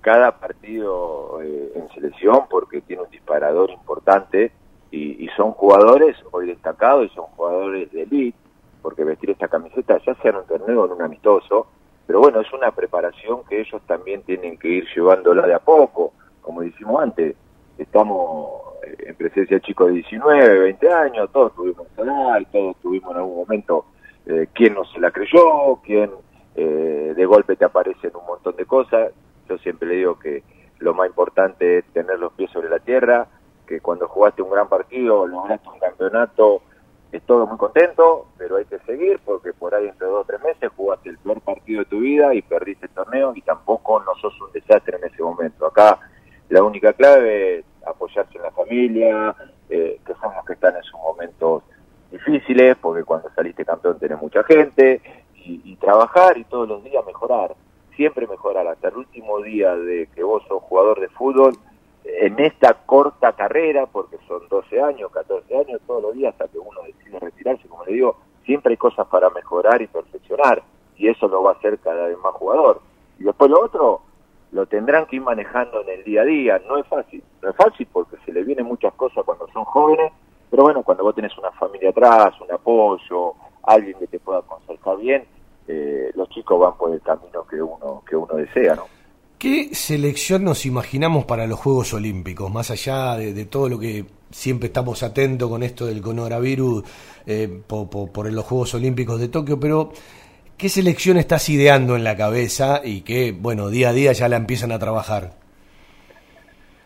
cada partido eh, en selección porque tiene un disparador importante y, son jugadores hoy destacados y son jugadores de elite, porque vestir esta camiseta ya sea en un torneo o en un amistoso, pero bueno, es una preparación que ellos también tienen que ir llevándola de a poco, como dijimos antes, estamos eh, en presencia de chicos de 19, 20 años, todos tuvimos edad, todos tuvimos en algún momento eh, quién no se la creyó, quién eh, de golpe te aparecen un montón de cosas. Yo siempre le digo que lo más importante es tener los pies sobre la tierra, que cuando jugaste un gran partido, lograste un campeonato, es todo muy contento, pero hay que seguir porque por ahí entre dos o tres meses jugaste el peor partido de tu vida y perdiste el torneo y tampoco no sos un desastre en ese momento. Acá la única clave es apoyarse en la familia, eh, que son que están en sus momentos difíciles, porque cuando saliste campeón tenés mucha gente, y, y trabajar y todos los días mejorar, siempre mejorar, hasta el último día de que vos sos jugador de fútbol, en esta corta carrera, porque son 12 años, 14 años, todos los días hasta que uno decide retirarse, como le digo, siempre hay cosas para mejorar y perfeccionar, y eso lo va a hacer cada vez más jugador. Y después lo otro, lo tendrán que ir manejando en el día a día, no es fácil, no es fácil porque se le vienen muchas cosas cuando son jóvenes, pero bueno, cuando vos tenés una familia atrás, un apoyo, alguien que te pueda aconsejar bien, eh, los chicos van por el camino que uno, que uno desea, ¿no? ¿Qué selección nos imaginamos para los Juegos Olímpicos? Más allá de, de todo lo que siempre estamos atentos con esto del coronavirus eh, por, por- por los Juegos Olímpicos de Tokio, pero ¿qué selección estás ideando en la cabeza y que, bueno, día a día ya la empiezan a trabajar?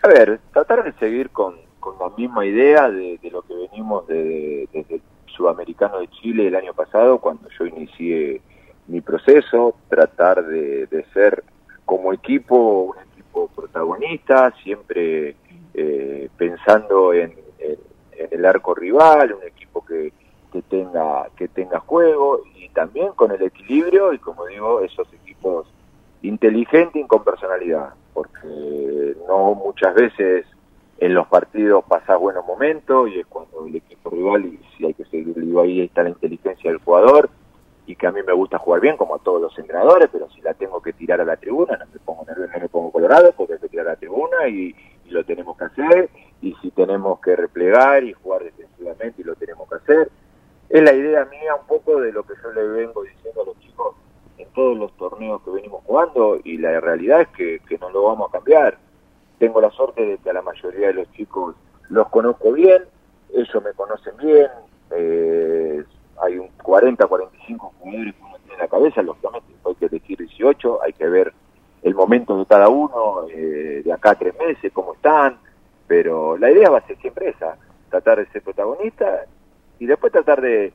A ver, tratar de seguir con, con la misma idea de, de lo que venimos de- desde el Sudamericano de Chile el año pasado, cuando yo inicié mi proceso, tratar de, de ser como equipo un equipo protagonista, siempre eh, pensando en, en- en el arco rival, un equipo que, que tenga que tenga juego y también con el equilibrio y como digo esos equipos inteligentes y con personalidad, porque no muchas veces en los partidos pasa buenos momentos y es cuando el equipo rival y si hay que seguirlo ahí está la inteligencia del jugador y que a mí me gusta jugar bien como a todos los entrenadores, pero si la tengo que tirar a la tribuna no me pongo nervioso, no me pongo colorado porque hay que tirar a la tribuna y, y lo tenemos que hacer y si tenemos que replegar y jugar defensivamente y lo tenemos que hacer. Es la idea mía un poco de lo que yo le vengo diciendo a los chicos en todos los torneos que venimos jugando y la realidad es que, que no lo vamos a cambiar. Tengo la suerte de que a la mayoría de los chicos los conozco bien, ellos me conocen bien, eh, hay un 40, 45 jugadores que uno tiene en la cabeza, lógicamente hay que elegir 18, hay que ver el momento de cada uno, eh, de acá a tres meses, cómo están, pero la idea va a ser siempre esa, tratar de ser protagonista y después tratar de,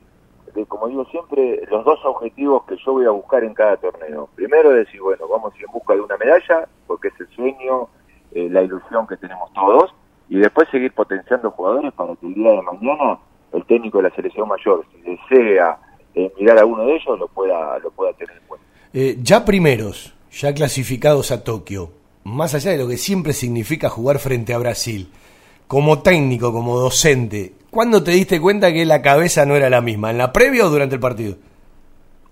de, como digo siempre, los dos objetivos que yo voy a buscar en cada torneo. Primero decir, bueno, vamos a ir en busca de una medalla, porque es el sueño, eh, la ilusión que tenemos todos, y después seguir potenciando jugadores para que el día de mañana el técnico de la selección mayor, si desea eh, mirar a uno de ellos, lo pueda, lo pueda tener en cuenta. Eh, ya primeros, ya clasificados a Tokio, más allá de lo que siempre significa jugar frente a Brasil, como técnico, como docente, ¿cuándo te diste cuenta que la cabeza no era la misma? ¿En la previa o durante el partido?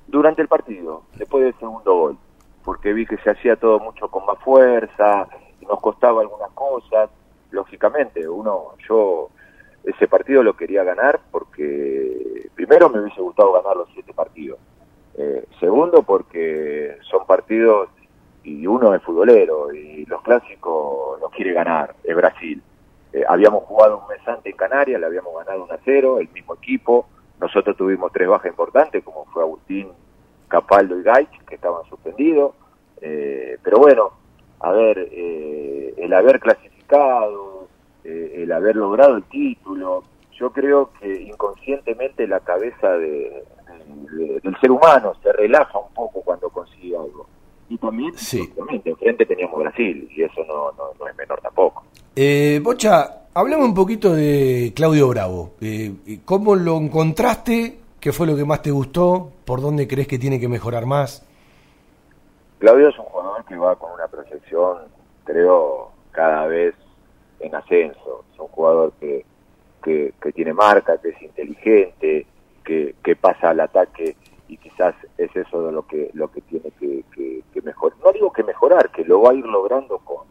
durante el partido, después del segundo gol, porque vi que se hacía todo mucho con más fuerza, nos costaba algunas cosas, lógicamente, uno, yo ese partido lo quería ganar porque primero me hubiese gustado ganar los siete partidos, Eh, segundo porque son partidos y uno es futbolero y los clásicos los quiere ganar, es Brasil. Eh, habíamos jugado un mes antes en Canarias, le habíamos ganado 1 a 0, el mismo equipo. Nosotros tuvimos tres bajas importantes, como fue Agustín, Capaldo y Gaich, que estaban suspendidos. Eh, pero bueno, a ver, eh, el haber clasificado, eh, el haber logrado el título, yo creo que inconscientemente la cabeza de- de- del ser humano se relaja un poco cuando consigue algo. Y también, obviamente, enfrente teníamos Brasil, y eso no, no, no es menor tampoco. Eh, Bocha, hablame un poquito de Claudio Bravo. Eh, ¿Cómo lo encontraste? ¿Qué fue lo que más te gustó? ¿Por dónde crees que tiene que mejorar más? Claudio es un jugador que va con una proyección, creo, cada vez en ascenso. Es un jugador que, que, tiene marca, que es inteligente, que, que pasa al ataque y quizás es eso de lo que lo que tiene que mejorar. No digo que mejorar, que lo va a ir logrando con,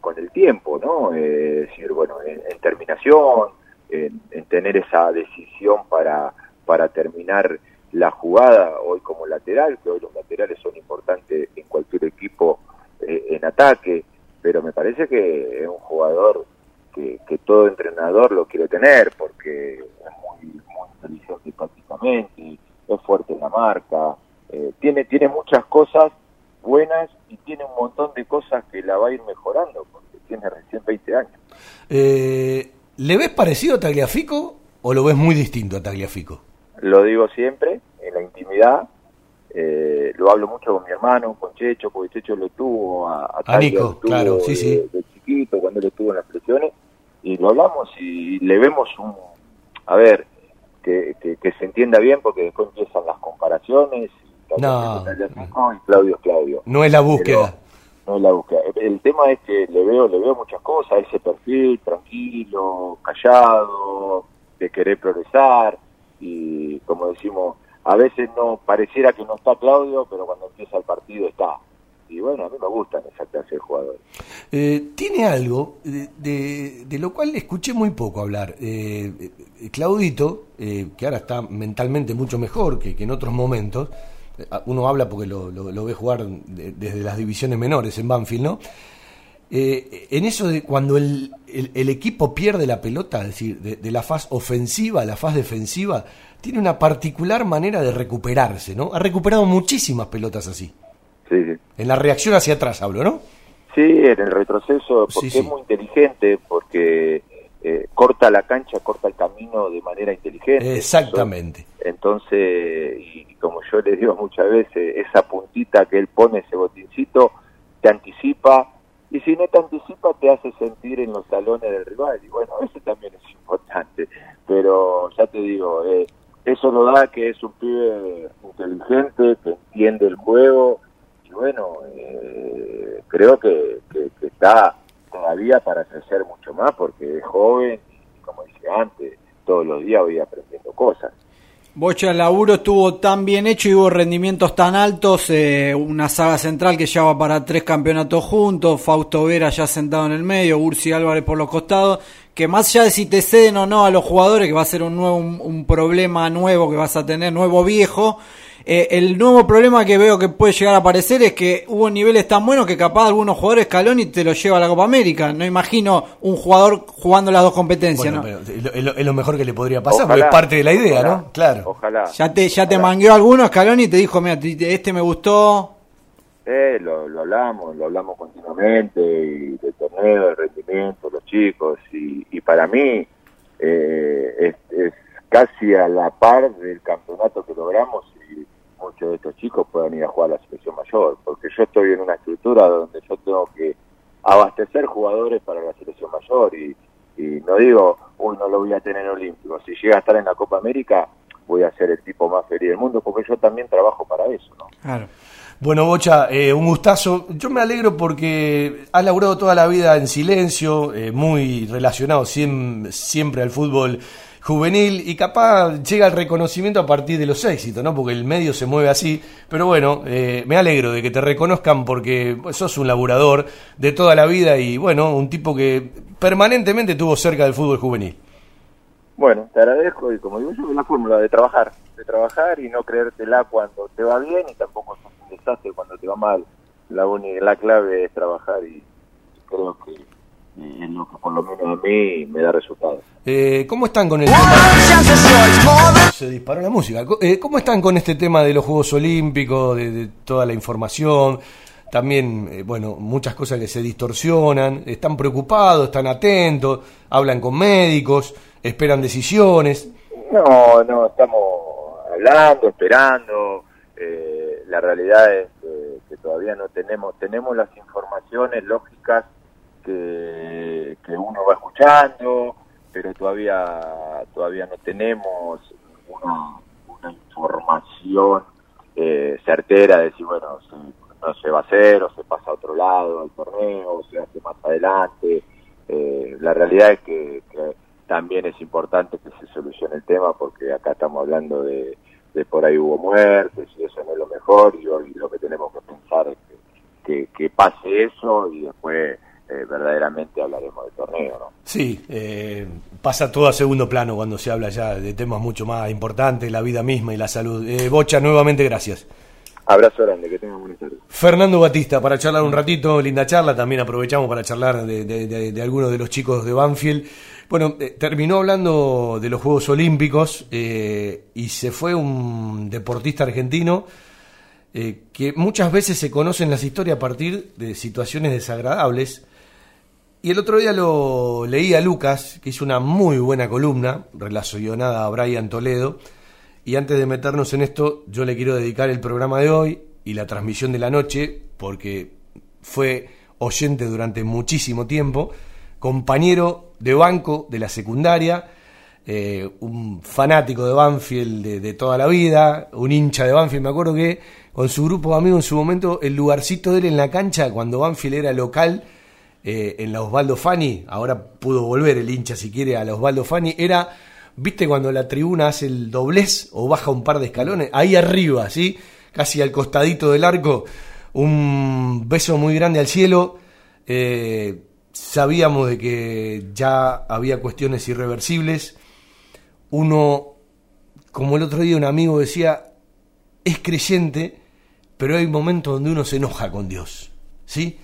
con el tiempo, ¿no? Eh, es decir, bueno, en, en terminación, en, en tener esa decisión para, para terminar la jugada hoy como lateral, que hoy los laterales son importantes en cualquier equipo eh, en ataque, pero me parece que es un jugador que, que todo entrenador lo quiere tener porque es muy, muy inteligente tácticamente, es fuerte en la marca, eh, tiene, tiene muchas cosas buenas y tiene un montón de cosas que la va a ir mejorando porque tiene recién 20 años. Eh, ¿Le ves parecido a Tagliafico o lo ves muy distinto a Tagliafico? Lo digo siempre, en la intimidad, eh, lo hablo mucho con mi hermano, con Checho, porque Checho lo tuvo a, a A Nico, lo tuvo claro, de, sí, sí. de chiquito, cuando él estuvo en las presiones, y lo hablamos y le vemos un, a ver, que, que, que se entienda bien porque después empiezan las comparaciones, y No. Y Claudio es Claudio. No es la búsqueda. no es la búsqueda. El tema es que le veo, le veo muchas cosas, ese perfil tranquilo, callado, de querer progresar y como decimos, a veces no pareciera que no está Claudio, pero cuando empieza el partido está. Y bueno, a mí me gustan esa clase de jugadores. Eh, tiene algo de, de- lo cual escuché muy poco hablar. Eh, eh, Claudito, eh, que ahora está mentalmente mucho mejor que, que en otros momentos, uno habla porque lo, ve jugar de- desde las divisiones menores en Banfield, ¿no? Eh, en eso de cuando el, el- el equipo pierde la pelota, es decir, de, de la faz ofensiva a la faz defensiva, tiene una particular manera de recuperarse, ¿no? Ha recuperado muchísimas pelotas así. Sí, sí. En la reacción hacia atrás hablo, ¿no? Sí, en el retroceso, porque Sí, es muy inteligente, porque eh, corta la cancha, corta el camino de manera inteligente. Exactamente. Entonces, y como yo le digo muchas veces, esa puntita que él pone, ese botincito, te anticipa, y si no te anticipa, te hace sentir en los talones del rival. Y bueno, eso también es importante. Pero ya te digo, eh, eso lo da que es un pibe inteligente, que entiende el juego, y bueno, eh, creo que, que, que está todavía para crecer mucho más porque es joven y como dije antes, todos los días voy aprendiendo cosas. Bocha, laburo estuvo tan bien hecho y hubo rendimientos tan altos, eh, una saga central que ya va para tres campeonatos juntos, Fausto Vera ya sentado en el medio, Ursi Álvarez por los costados, que más allá de si te ceden o no a los jugadores, que va a ser un nuevo un problema nuevo que vas a tener, nuevo viejo, eh, el nuevo problema que veo que puede llegar a aparecer es que hubo niveles tan buenos que capaz algunos jugadores Scaloni te lo lleva a la Copa América. No imagino un jugador jugando las dos competencias, Bueno, ¿no? pero es lo- es mejor que le podría pasar, Ojalá, porque es parte de la idea, ojalá, ¿no? Claro. Ojalá. Ya te, ya te mangueó alguno Scaloni y te dijo, mira, te- este me gustó. Eh, lo, lo hablamos, lo hablamos continuamente, y del torneo, del rendimiento, los chicos, y, y para mí eh, es, es casi a la par del campeonato que logramos y muchos de estos chicos puedan ir a jugar a la selección mayor, porque yo estoy en una estructura donde yo tengo que abastecer jugadores para la selección mayor y, no digo, uy, no lo voy a tener en olímpico, si llega a estar en la Copa América voy a ser el tipo más feliz del mundo porque yo también trabajo para eso, ¿no? Bueno, Bocha, eh, un gustazo. Yo me alegro porque has laburado toda la vida en silencio, eh, muy relacionado siem- siempre al fútbol juvenil y capaz llega el reconocimiento a partir de los éxitos, ¿no? Porque el medio se mueve así. Pero bueno, eh, me alegro de que te reconozcan porque sos un laburador de toda la vida y bueno, un tipo que permanentemente estuvo cerca del fútbol juvenil. Bueno, te agradezco y como digo yo, es la fórmula de trabajar, de trabajar y no creértela cuando te va bien y tampoco sos un desastre cuando te va mal. La única, la clave es trabajar y creo que es lo que por lo menos a mí me da resultados. Eh, ¿Cómo están con el tema? Se disparó la música. Eh, ¿Cómo están con este tema de los Juegos Olímpicos, de, de toda la información? También, eh, bueno, muchas cosas que se distorsionan. ¿Están preocupados? ¿Están atentos? ¿Hablan con médicos? ¿Esperan decisiones? No, no, estamos hablando, esperando. eh, la realidad es que todavía no tenemos, tenemos las informaciones lógicas que, que uno va escuchando, pero todavía, todavía no tenemos una, una información eh, certera de si, bueno, si no se va a hacer o se pasa a otro lado al torneo o se hace más adelante. Eh, la realidad es que, también es importante que se solucione el tema porque acá estamos hablando de, por ahí hubo muertes y eso no es lo mejor y hoy lo que tenemos que pensar es que, que pase eso y después eh, verdaderamente hablaremos del torneo, ¿no? Sí, eh, pasa todo a segundo plano cuando se habla ya de temas mucho más importantes, la vida misma y la salud. Eh, Bocha, nuevamente gracias. Abrazo grande, que tengan buenas tardes. Fernando Batista, para charlar un ratito, linda charla, también aprovechamos para charlar de, de- de- de algunos de los chicos de Banfield. Bueno, eh, terminó hablando de los Juegos Olímpicos eh, y se fue un deportista argentino eh, que muchas veces se conoce en las historias a partir de situaciones desagradables. Y el otro día lo leí a Lucas, que hizo una muy buena columna relacionada a Brian Toledo. Y antes de meternos en esto, yo le quiero dedicar el programa de hoy y la transmisión de la noche, porque fue oyente durante muchísimo tiempo, compañero de banco de la secundaria, eh, un fanático de Banfield de, de toda la vida, un hincha de Banfield. Me acuerdo que con su grupo de amigos en su momento, el lugarcito de él en la cancha, cuando Banfield era local, eh, en la Osvaldo Fani, ahora pudo volver el hincha si quiere a la Osvaldo Fani, era, viste cuando la tribuna hace el doblez o baja un par de escalones, ahí arriba, ¿sí? Casi al costadito del arco, un beso muy grande al cielo. eh, sabíamos de que ya había cuestiones irreversibles. Uno, como el otro día un amigo decía, es creyente, pero hay momentos donde uno se enoja con Dios, ¿sí?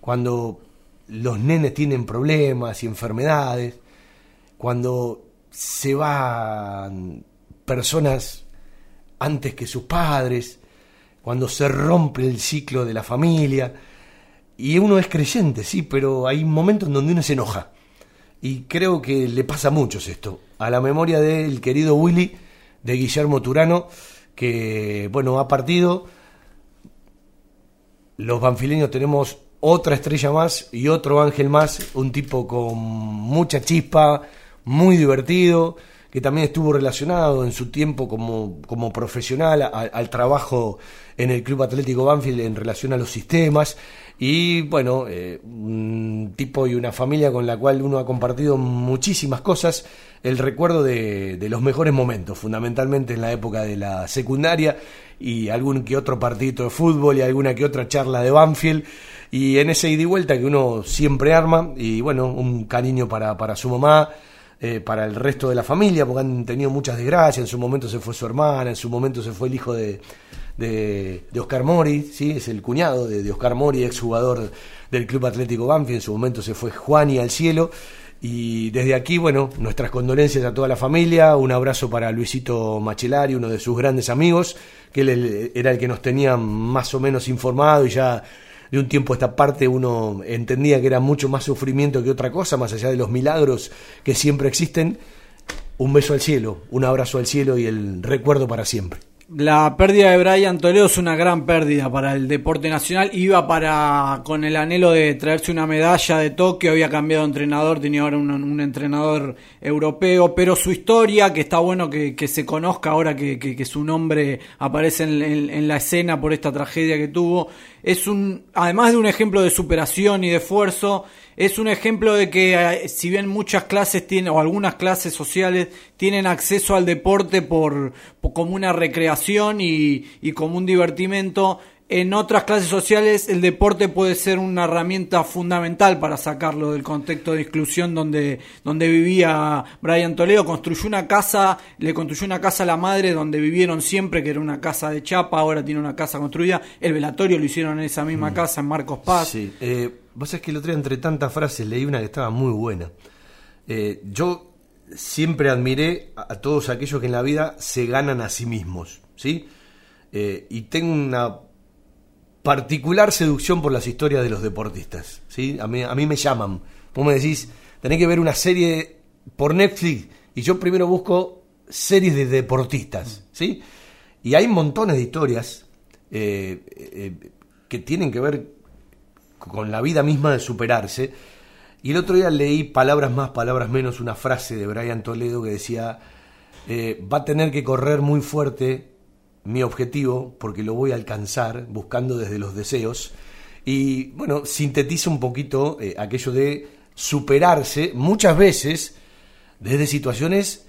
Cuando los nenes tienen problemas y enfermedades, cuando se van personas antes que sus padres, cuando se rompe el ciclo de la familia, y uno es creyente, sí, pero hay momentos en donde uno se enoja. y creo que le pasa a muchos esto. A la memoria del querido Willy, de Guillermo Turano, que, bueno, ha partido. Los banfileños tenemos otra estrella más y otro ángel más, un tipo con mucha chispa, muy divertido, que también estuvo relacionado en su tiempo como, como profesional a- al trabajo en el Club Atlético Banfield en relación a los sistemas. Y bueno, eh, un tipo y una familia con la cual uno ha compartido muchísimas cosas. El recuerdo de, de los mejores momentos, fundamentalmente en la época de la secundaria y algún que otro partidito de fútbol y alguna que otra charla de Banfield. Y en ese ida y vuelta que uno siempre arma. Y bueno, un cariño para, para su mamá, eh, para el resto de la familia, porque han tenido muchas desgracias. En su momento se fue su hermana, en su momento se fue el hijo de, de, Oscar Mori, ¿sí? es el cuñado de, de Oscar Mori, exjugador del Club Atlético Banfield. En su momento se fue Juani al cielo. Y desde aquí, bueno, nuestras condolencias a toda la familia, un abrazo para Luisito Machelari, uno de sus grandes amigos, que él era el que nos tenía más o menos informado y ya de un tiempo a esta parte uno entendía que era mucho más sufrimiento que otra cosa, más allá de los milagros que siempre existen. Un beso al cielo, un abrazo al cielo y el recuerdo para siempre. La pérdida de Brian Toledo es una gran pérdida para el deporte nacional. Iba para con el anhelo de traerse una medalla de Tokio, había cambiado de entrenador, tenía ahora un, entrenador europeo, pero su historia, que está bueno que, se conozca ahora que, su nombre aparece en la escena por esta tragedia que tuvo, es un, además de un ejemplo de superación y de esfuerzo, es un ejemplo de que eh, si bien muchas clases tienen o algunas clases sociales tienen acceso al deporte por, por- como una recreación y, y como un divertimento en otras clases sociales el deporte puede ser una herramienta fundamental para sacarlo del contexto de exclusión donde, donde vivía Brian Toledo. Construyó una casa, le construyó una casa a la madre donde vivieron siempre, que era una casa de chapa, ahora tiene una casa construida. El velatorio lo hicieron en esa misma casa, en Marcos Paz. Sí, eh, vos sabés que el otro día entre tantas frases leí una que estaba muy buena. Eh, yo siempre admiré a, a todos aquellos que en la vida se ganan a sí mismos, ¿sí? Eh, y tengo una particular seducción por las historias de los deportistas, ¿sí? A mí, me llaman. Vos me decís, tenés que ver una serie por Netflix y yo primero busco series de deportistas, ¿sí? Y hay montones de historias eh, eh, que tienen que ver con la vida misma de superarse. Y el otro día leí palabras más, palabras menos, una frase de Brian Toledo que decía, eh, va a tener que correr muy fuerte mi objetivo porque lo voy a alcanzar buscando desde los deseos. Y bueno, sintetiza un poquito eh, aquello de superarse muchas veces desde situaciones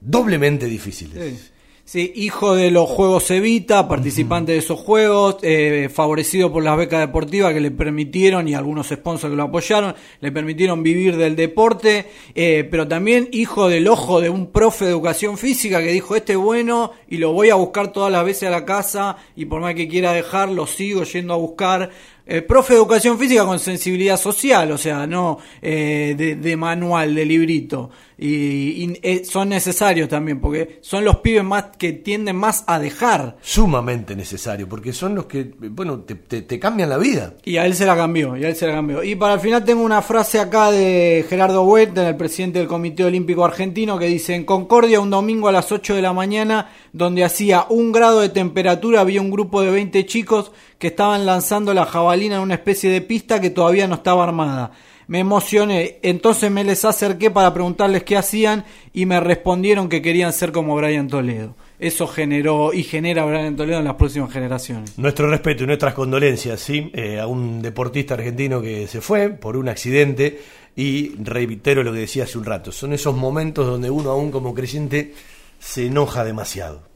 doblemente difíciles. Sí, hijo de los Juegos Evita, participante de esos juegos, eh, favorecido por las becas deportivas que le permitieron y algunos sponsors que lo apoyaron, le permitieron vivir del deporte, eh, pero también hijo del ojo de un profe de educación física que dijo, este es bueno y lo voy a buscar todas las veces a la casa y por más que quiera dejar, lo sigo yendo a buscar. Eh, profe de educación física con sensibilidad social, o sea, no eh, de, de manual, de librito. Y, y, eh, son necesarios también, porque son los pibes más que tienden más a dejar. Sumamente necesario, porque son los que, bueno, te, te, te cambian la vida. Y a él se la cambió, y a él se la cambió. Y para el final tengo una frase acá de Gerardo Huerta, el presidente del Comité Olímpico Argentino, que dice, en Concordia un domingo a las 8 de la mañana, donde hacía un grado de temperatura, había un grupo de 20 chicos que estaban lanzando la jabalina en una especie de pista que todavía no estaba armada. Me emocioné, entonces me les acerqué para preguntarles qué hacían y me respondieron que querían ser como Brian Toledo. Eso generó y genera Brian Toledo en las próximas generaciones. Nuestro respeto y nuestras condolencias. Eh, a un deportista argentino que se fue por un accidente y reitero lo que decía hace un rato, son esos momentos donde uno aún como creyente se enoja demasiado.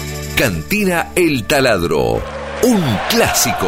Cantina El Taladro, un clásico.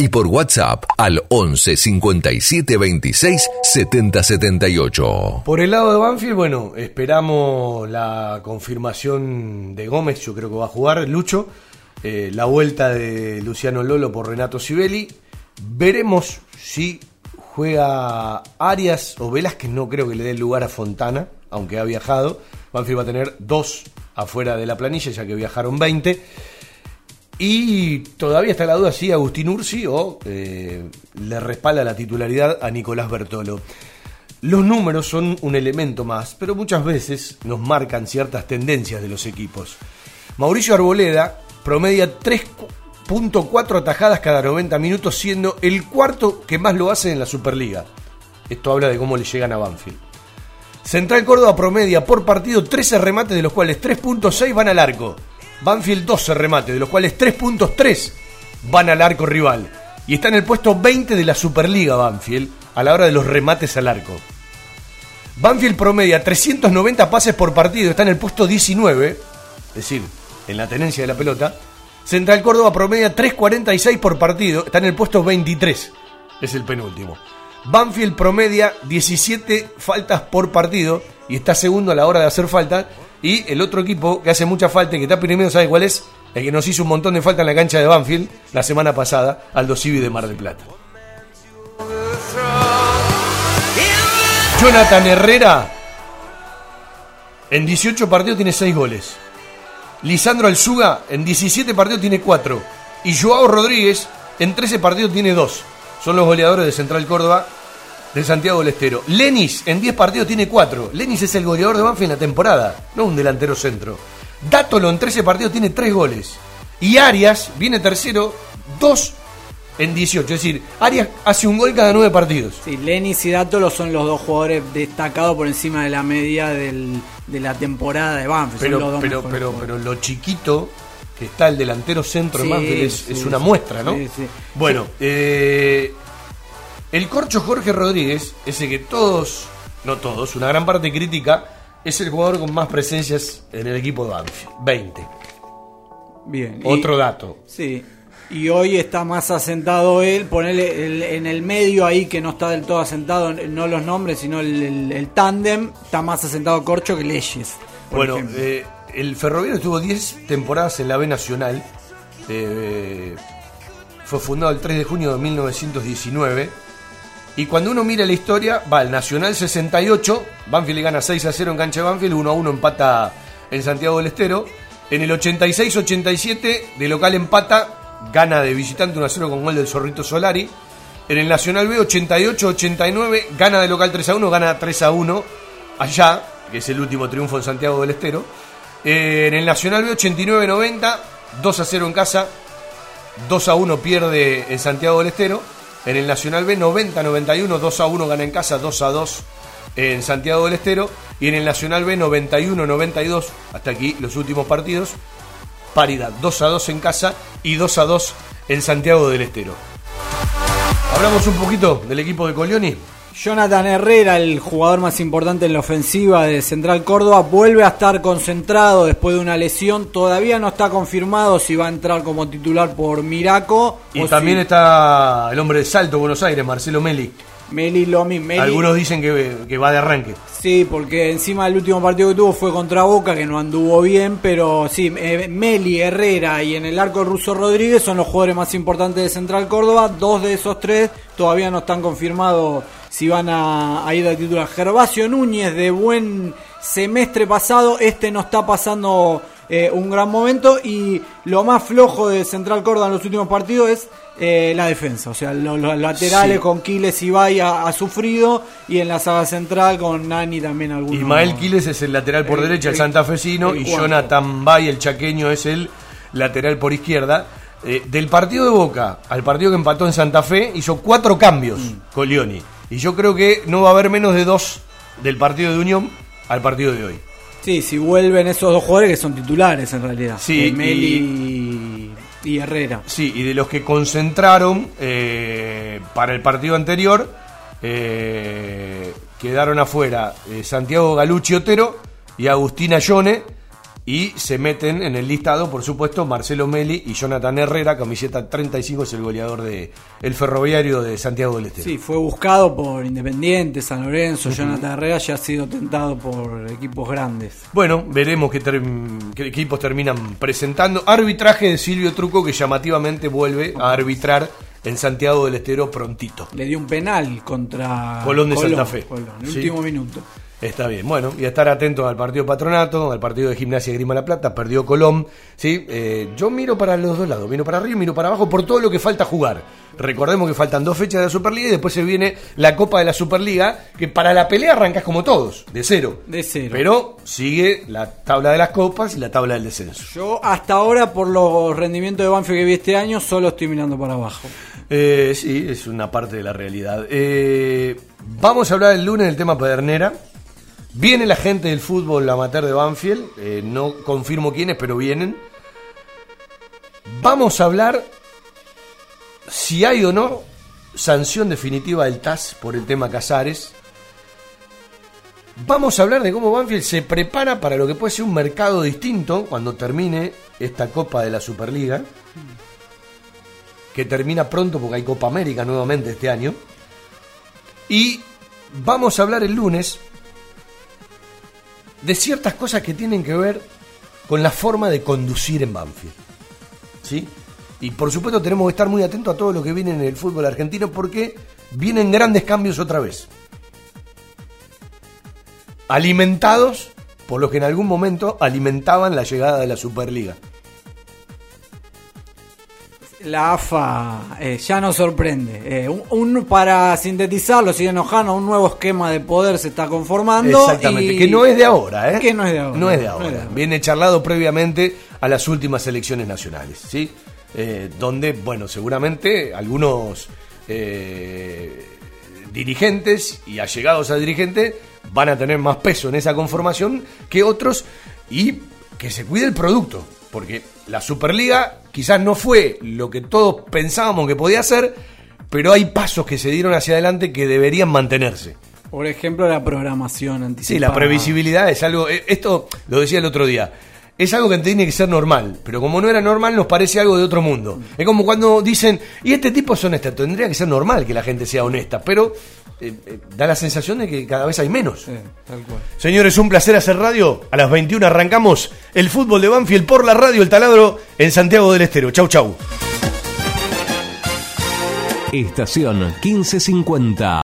y por WhatsApp al 11 57 26 70 78. Por el lado de Banfield, bueno, esperamos la confirmación de Gómez, yo creo que va a jugar Lucho, eh, la vuelta de Luciano Lolo por Renato Sibeli. Veremos si juega Arias o Velázquez, no creo que le dé lugar a Fontana, aunque ha viajado. Banfield va a tener dos afuera de la planilla, ya que viajaron 20. Y todavía está la duda si Agustín Ursi o eh, le respalda la titularidad a Nicolás Bertolo. Los números son un elemento más, pero muchas veces nos marcan ciertas tendencias de los equipos. Mauricio Arboleda promedia 3.4 atajadas cada 90 minutos, siendo el cuarto que más lo hace en la Superliga. Esto habla de cómo le llegan a Banfield. Central Córdoba promedia por partido 13 remates, de los cuales 3.6 van al arco. Banfield 12 remates, de los cuales 3.3 van al arco rival. Y está en el puesto 20 de la Superliga Banfield a la hora de los remates al arco. Banfield promedia 390 pases por partido, está en el puesto 19, es decir, en la tenencia de la pelota. Central Córdoba promedia 3.46 por partido, está en el puesto 23, es el penúltimo. Banfield promedia 17 faltas por partido y está segundo a la hora de hacer falta. Y el otro equipo que hace mucha falta y que está primero, ¿sabe cuál es? El que nos hizo un montón de falta en la cancha de Banfield la semana pasada, Aldo Civi de Mar del Plata. Jonathan Herrera en 18 partidos tiene 6 goles. Lisandro Alzuga en 17 partidos tiene 4. Y Joao Rodríguez en 13 partidos tiene 2. Son los goleadores de Central Córdoba de Santiago del Estero. Lenis en 10 partidos tiene 4. Lenis es el goleador de Banfield en la temporada, no un delantero centro. Dátolo en 13 partidos tiene 3 goles. Y Arias viene tercero, 2 en 18. Es decir, Arias hace un gol cada 9 partidos. Sí, Lenis y Dátolo son los dos jugadores destacados por encima de la media del- de la temporada de Banfield. son los Pero, dos pero, pero, lo chiquito que está el delantero centro Sí, en Banfield es, sí, es una sí. muestra, ¿no? Sí, sí. Bueno, eh, el corcho Jorge Rodríguez, ese que todos, no todos, una gran parte critica, es el jugador con más presencias en el equipo de Banfield. 20. Bien. y- Otro dato. Sí. Y hoy está más asentado él, ponerle el- en el medio ahí que no está del todo asentado, no los nombres, sino el, el, el tándem, está más asentado Corcho que Leyes. Bueno, eh, el Ferroviario estuvo 10 temporadas en la B Nacional. Eh, fue fundado el 3 de junio de 1919. Y cuando uno mira la historia, va el Nacional 68, Banfield le gana 6 a 0 en cancha de Banfield, 1 a 1 empata en Santiago del Estero. En el 86-87, de local empata, gana de visitante 1 a 0 con gol del Zorrito Solari. En el Nacional B 88-89, gana de local 3 a 1, gana 3 a 1 allá, que es el último triunfo en Santiago del Estero. Eh, en el Nacional B 89-90, 2 a 0 en casa, 2 a 1 pierde en Santiago del Estero. En el Nacional B 90-91, 2 a 1 gana en casa, 2 a 2 en Santiago del Estero. Y en el Nacional B 91-92, hasta aquí los últimos partidos, paridad, 2 a 2 en casa y 2 a 2 en Santiago del Estero. Hablamos un poquito del equipo de Colioni. Jonathan Herrera, el jugador más importante en la ofensiva de Central Córdoba, vuelve a estar concentrado después de una lesión. Todavía no está confirmado si va a entrar como titular por Miraco. Y o también si- está el hombre de Salto, Buenos Aires, Marcelo Meli. Meli Lomi. Meli- Algunos dicen que, que va de arranque. Sí, porque encima el último partido que tuvo fue contra Boca, que no anduvo bien, pero sí, eh, Meli, Herrera y en el arco Russo Rodríguez son los jugadores más importantes de Central Córdoba. Dos de esos tres todavía no están confirmados si van a, a ir al titular. Gervasio Núñez, de buen semestre pasado, este no está pasando eh, un gran momento y lo más flojo de Central Córdoba en los últimos partidos es eh, la defensa, o sea, lo- los, laterales Sí. con Quiles y Bay ha, ha sufrido y en la saga central con Nani también algunos. Ismael Quiles es el lateral por El- derecha, el el- santafesino, el y. Jonathan Bay, el chaqueño, es el lateral por izquierda. eh, del partido de Boca al partido que empató en Santa Fe, hizo cuatro cambios Mm. Colioni. Y yo creo que no va a haber menos de dos del partido de Unión al partido de hoy. Sí, si vuelven esos dos jugadores que son titulares en realidad. Sí, Eh, Meli y... Herrera. Sí, y de los que concentraron eh, para el partido anterior, eh, quedaron afuera eh, Santiago Galucci Otero y Agustina Yone. Y se meten en el listado, por supuesto, Marcelo Meli y Jonathan Herrera, camiseta 35, es el goleador de el ferroviario de Santiago del Estero. Sí, fue buscado por Independiente, San Lorenzo, Jonathan Herrera ya ha sido tentado por equipos grandes. Bueno, veremos qué, qué equipos terminan presentando. Arbitraje de Silvio Truco que llamativamente vuelve a arbitrar en Santiago del Estero prontito. Le dio un penal contra Colón de Santa Fe. Colón, en el Sí. último minuto. Está bien, bueno, y a estar atentos al partido Patronato, al partido de Gimnasia Grima La Plata, perdió Colón, ¿sí? Eh, yo miro para los dos lados, miro para arriba y miro para abajo por todo lo que falta jugar. Recordemos que faltan dos fechas de la Superliga y después se viene la Copa de la Superliga, que para la pelea arrancas como todos, de cero. De cero. Pero sigue la tabla de las copas y la tabla del descenso. Yo hasta ahora, por los rendimientos de Banfield que vi este año, solo estoy mirando para abajo. Eh, sí, es una parte de la realidad. Eh, vamos a hablar el lunes del tema Pedernera. Viene la gente del fútbol amateur de Banfield. eh, no confirmo quiénes, pero vienen. Vamos a hablar si hay o no sanción definitiva del TAS por el tema Casares. Vamos a hablar de cómo Banfield se prepara para lo que puede ser un mercado distinto cuando termine esta Copa de la Superliga que termina pronto porque hay Copa América nuevamente este año. Y vamos a hablar el lunes de ciertas cosas que tienen que ver con la forma de conducir en Banfield. ¿Sí? Y por supuesto tenemos que estar muy atentos a todo lo que viene en el fútbol argentino porque vienen grandes cambios otra vez. Alimentados por los que en algún momento alimentaban la llegada de la Superliga. La AFA eh, ya nos sorprende. Eh, un, un- para sintetizarlo, sin enojarnos, un nuevo esquema de poder se está conformando. Exactamente, y- que no es de ahora, ¿eh? Que no es de ahora. No es de ahora. Viene charlado previamente a las últimas elecciones nacionales, ¿sí? Eh, donde, bueno, seguramente algunos eh, dirigentes y allegados a dirigentes van a tener más peso en esa conformación que otros y que se cuide el producto, porque la Superliga quizás no fue lo que todos pensábamos que podía ser, pero hay pasos que se dieron hacia adelante que deberían mantenerse. Por ejemplo, la programación anticipada. Sí, la previsibilidad es algo. eh, Esto lo decía el otro día. Es algo que tiene que ser normal, pero como no era normal, nos parece algo de otro mundo. Es como cuando dicen, y este tipo es honesto, tendría que ser normal que la gente sea honesta, pero eh, eh, da la sensación de que cada vez hay menos. Tal cual. Señores, un placer hacer radio. A las 21 arrancamos el fútbol de Banfield por la radio El Taladro en Santiago del Estero. Chau, chau. Estación 1550.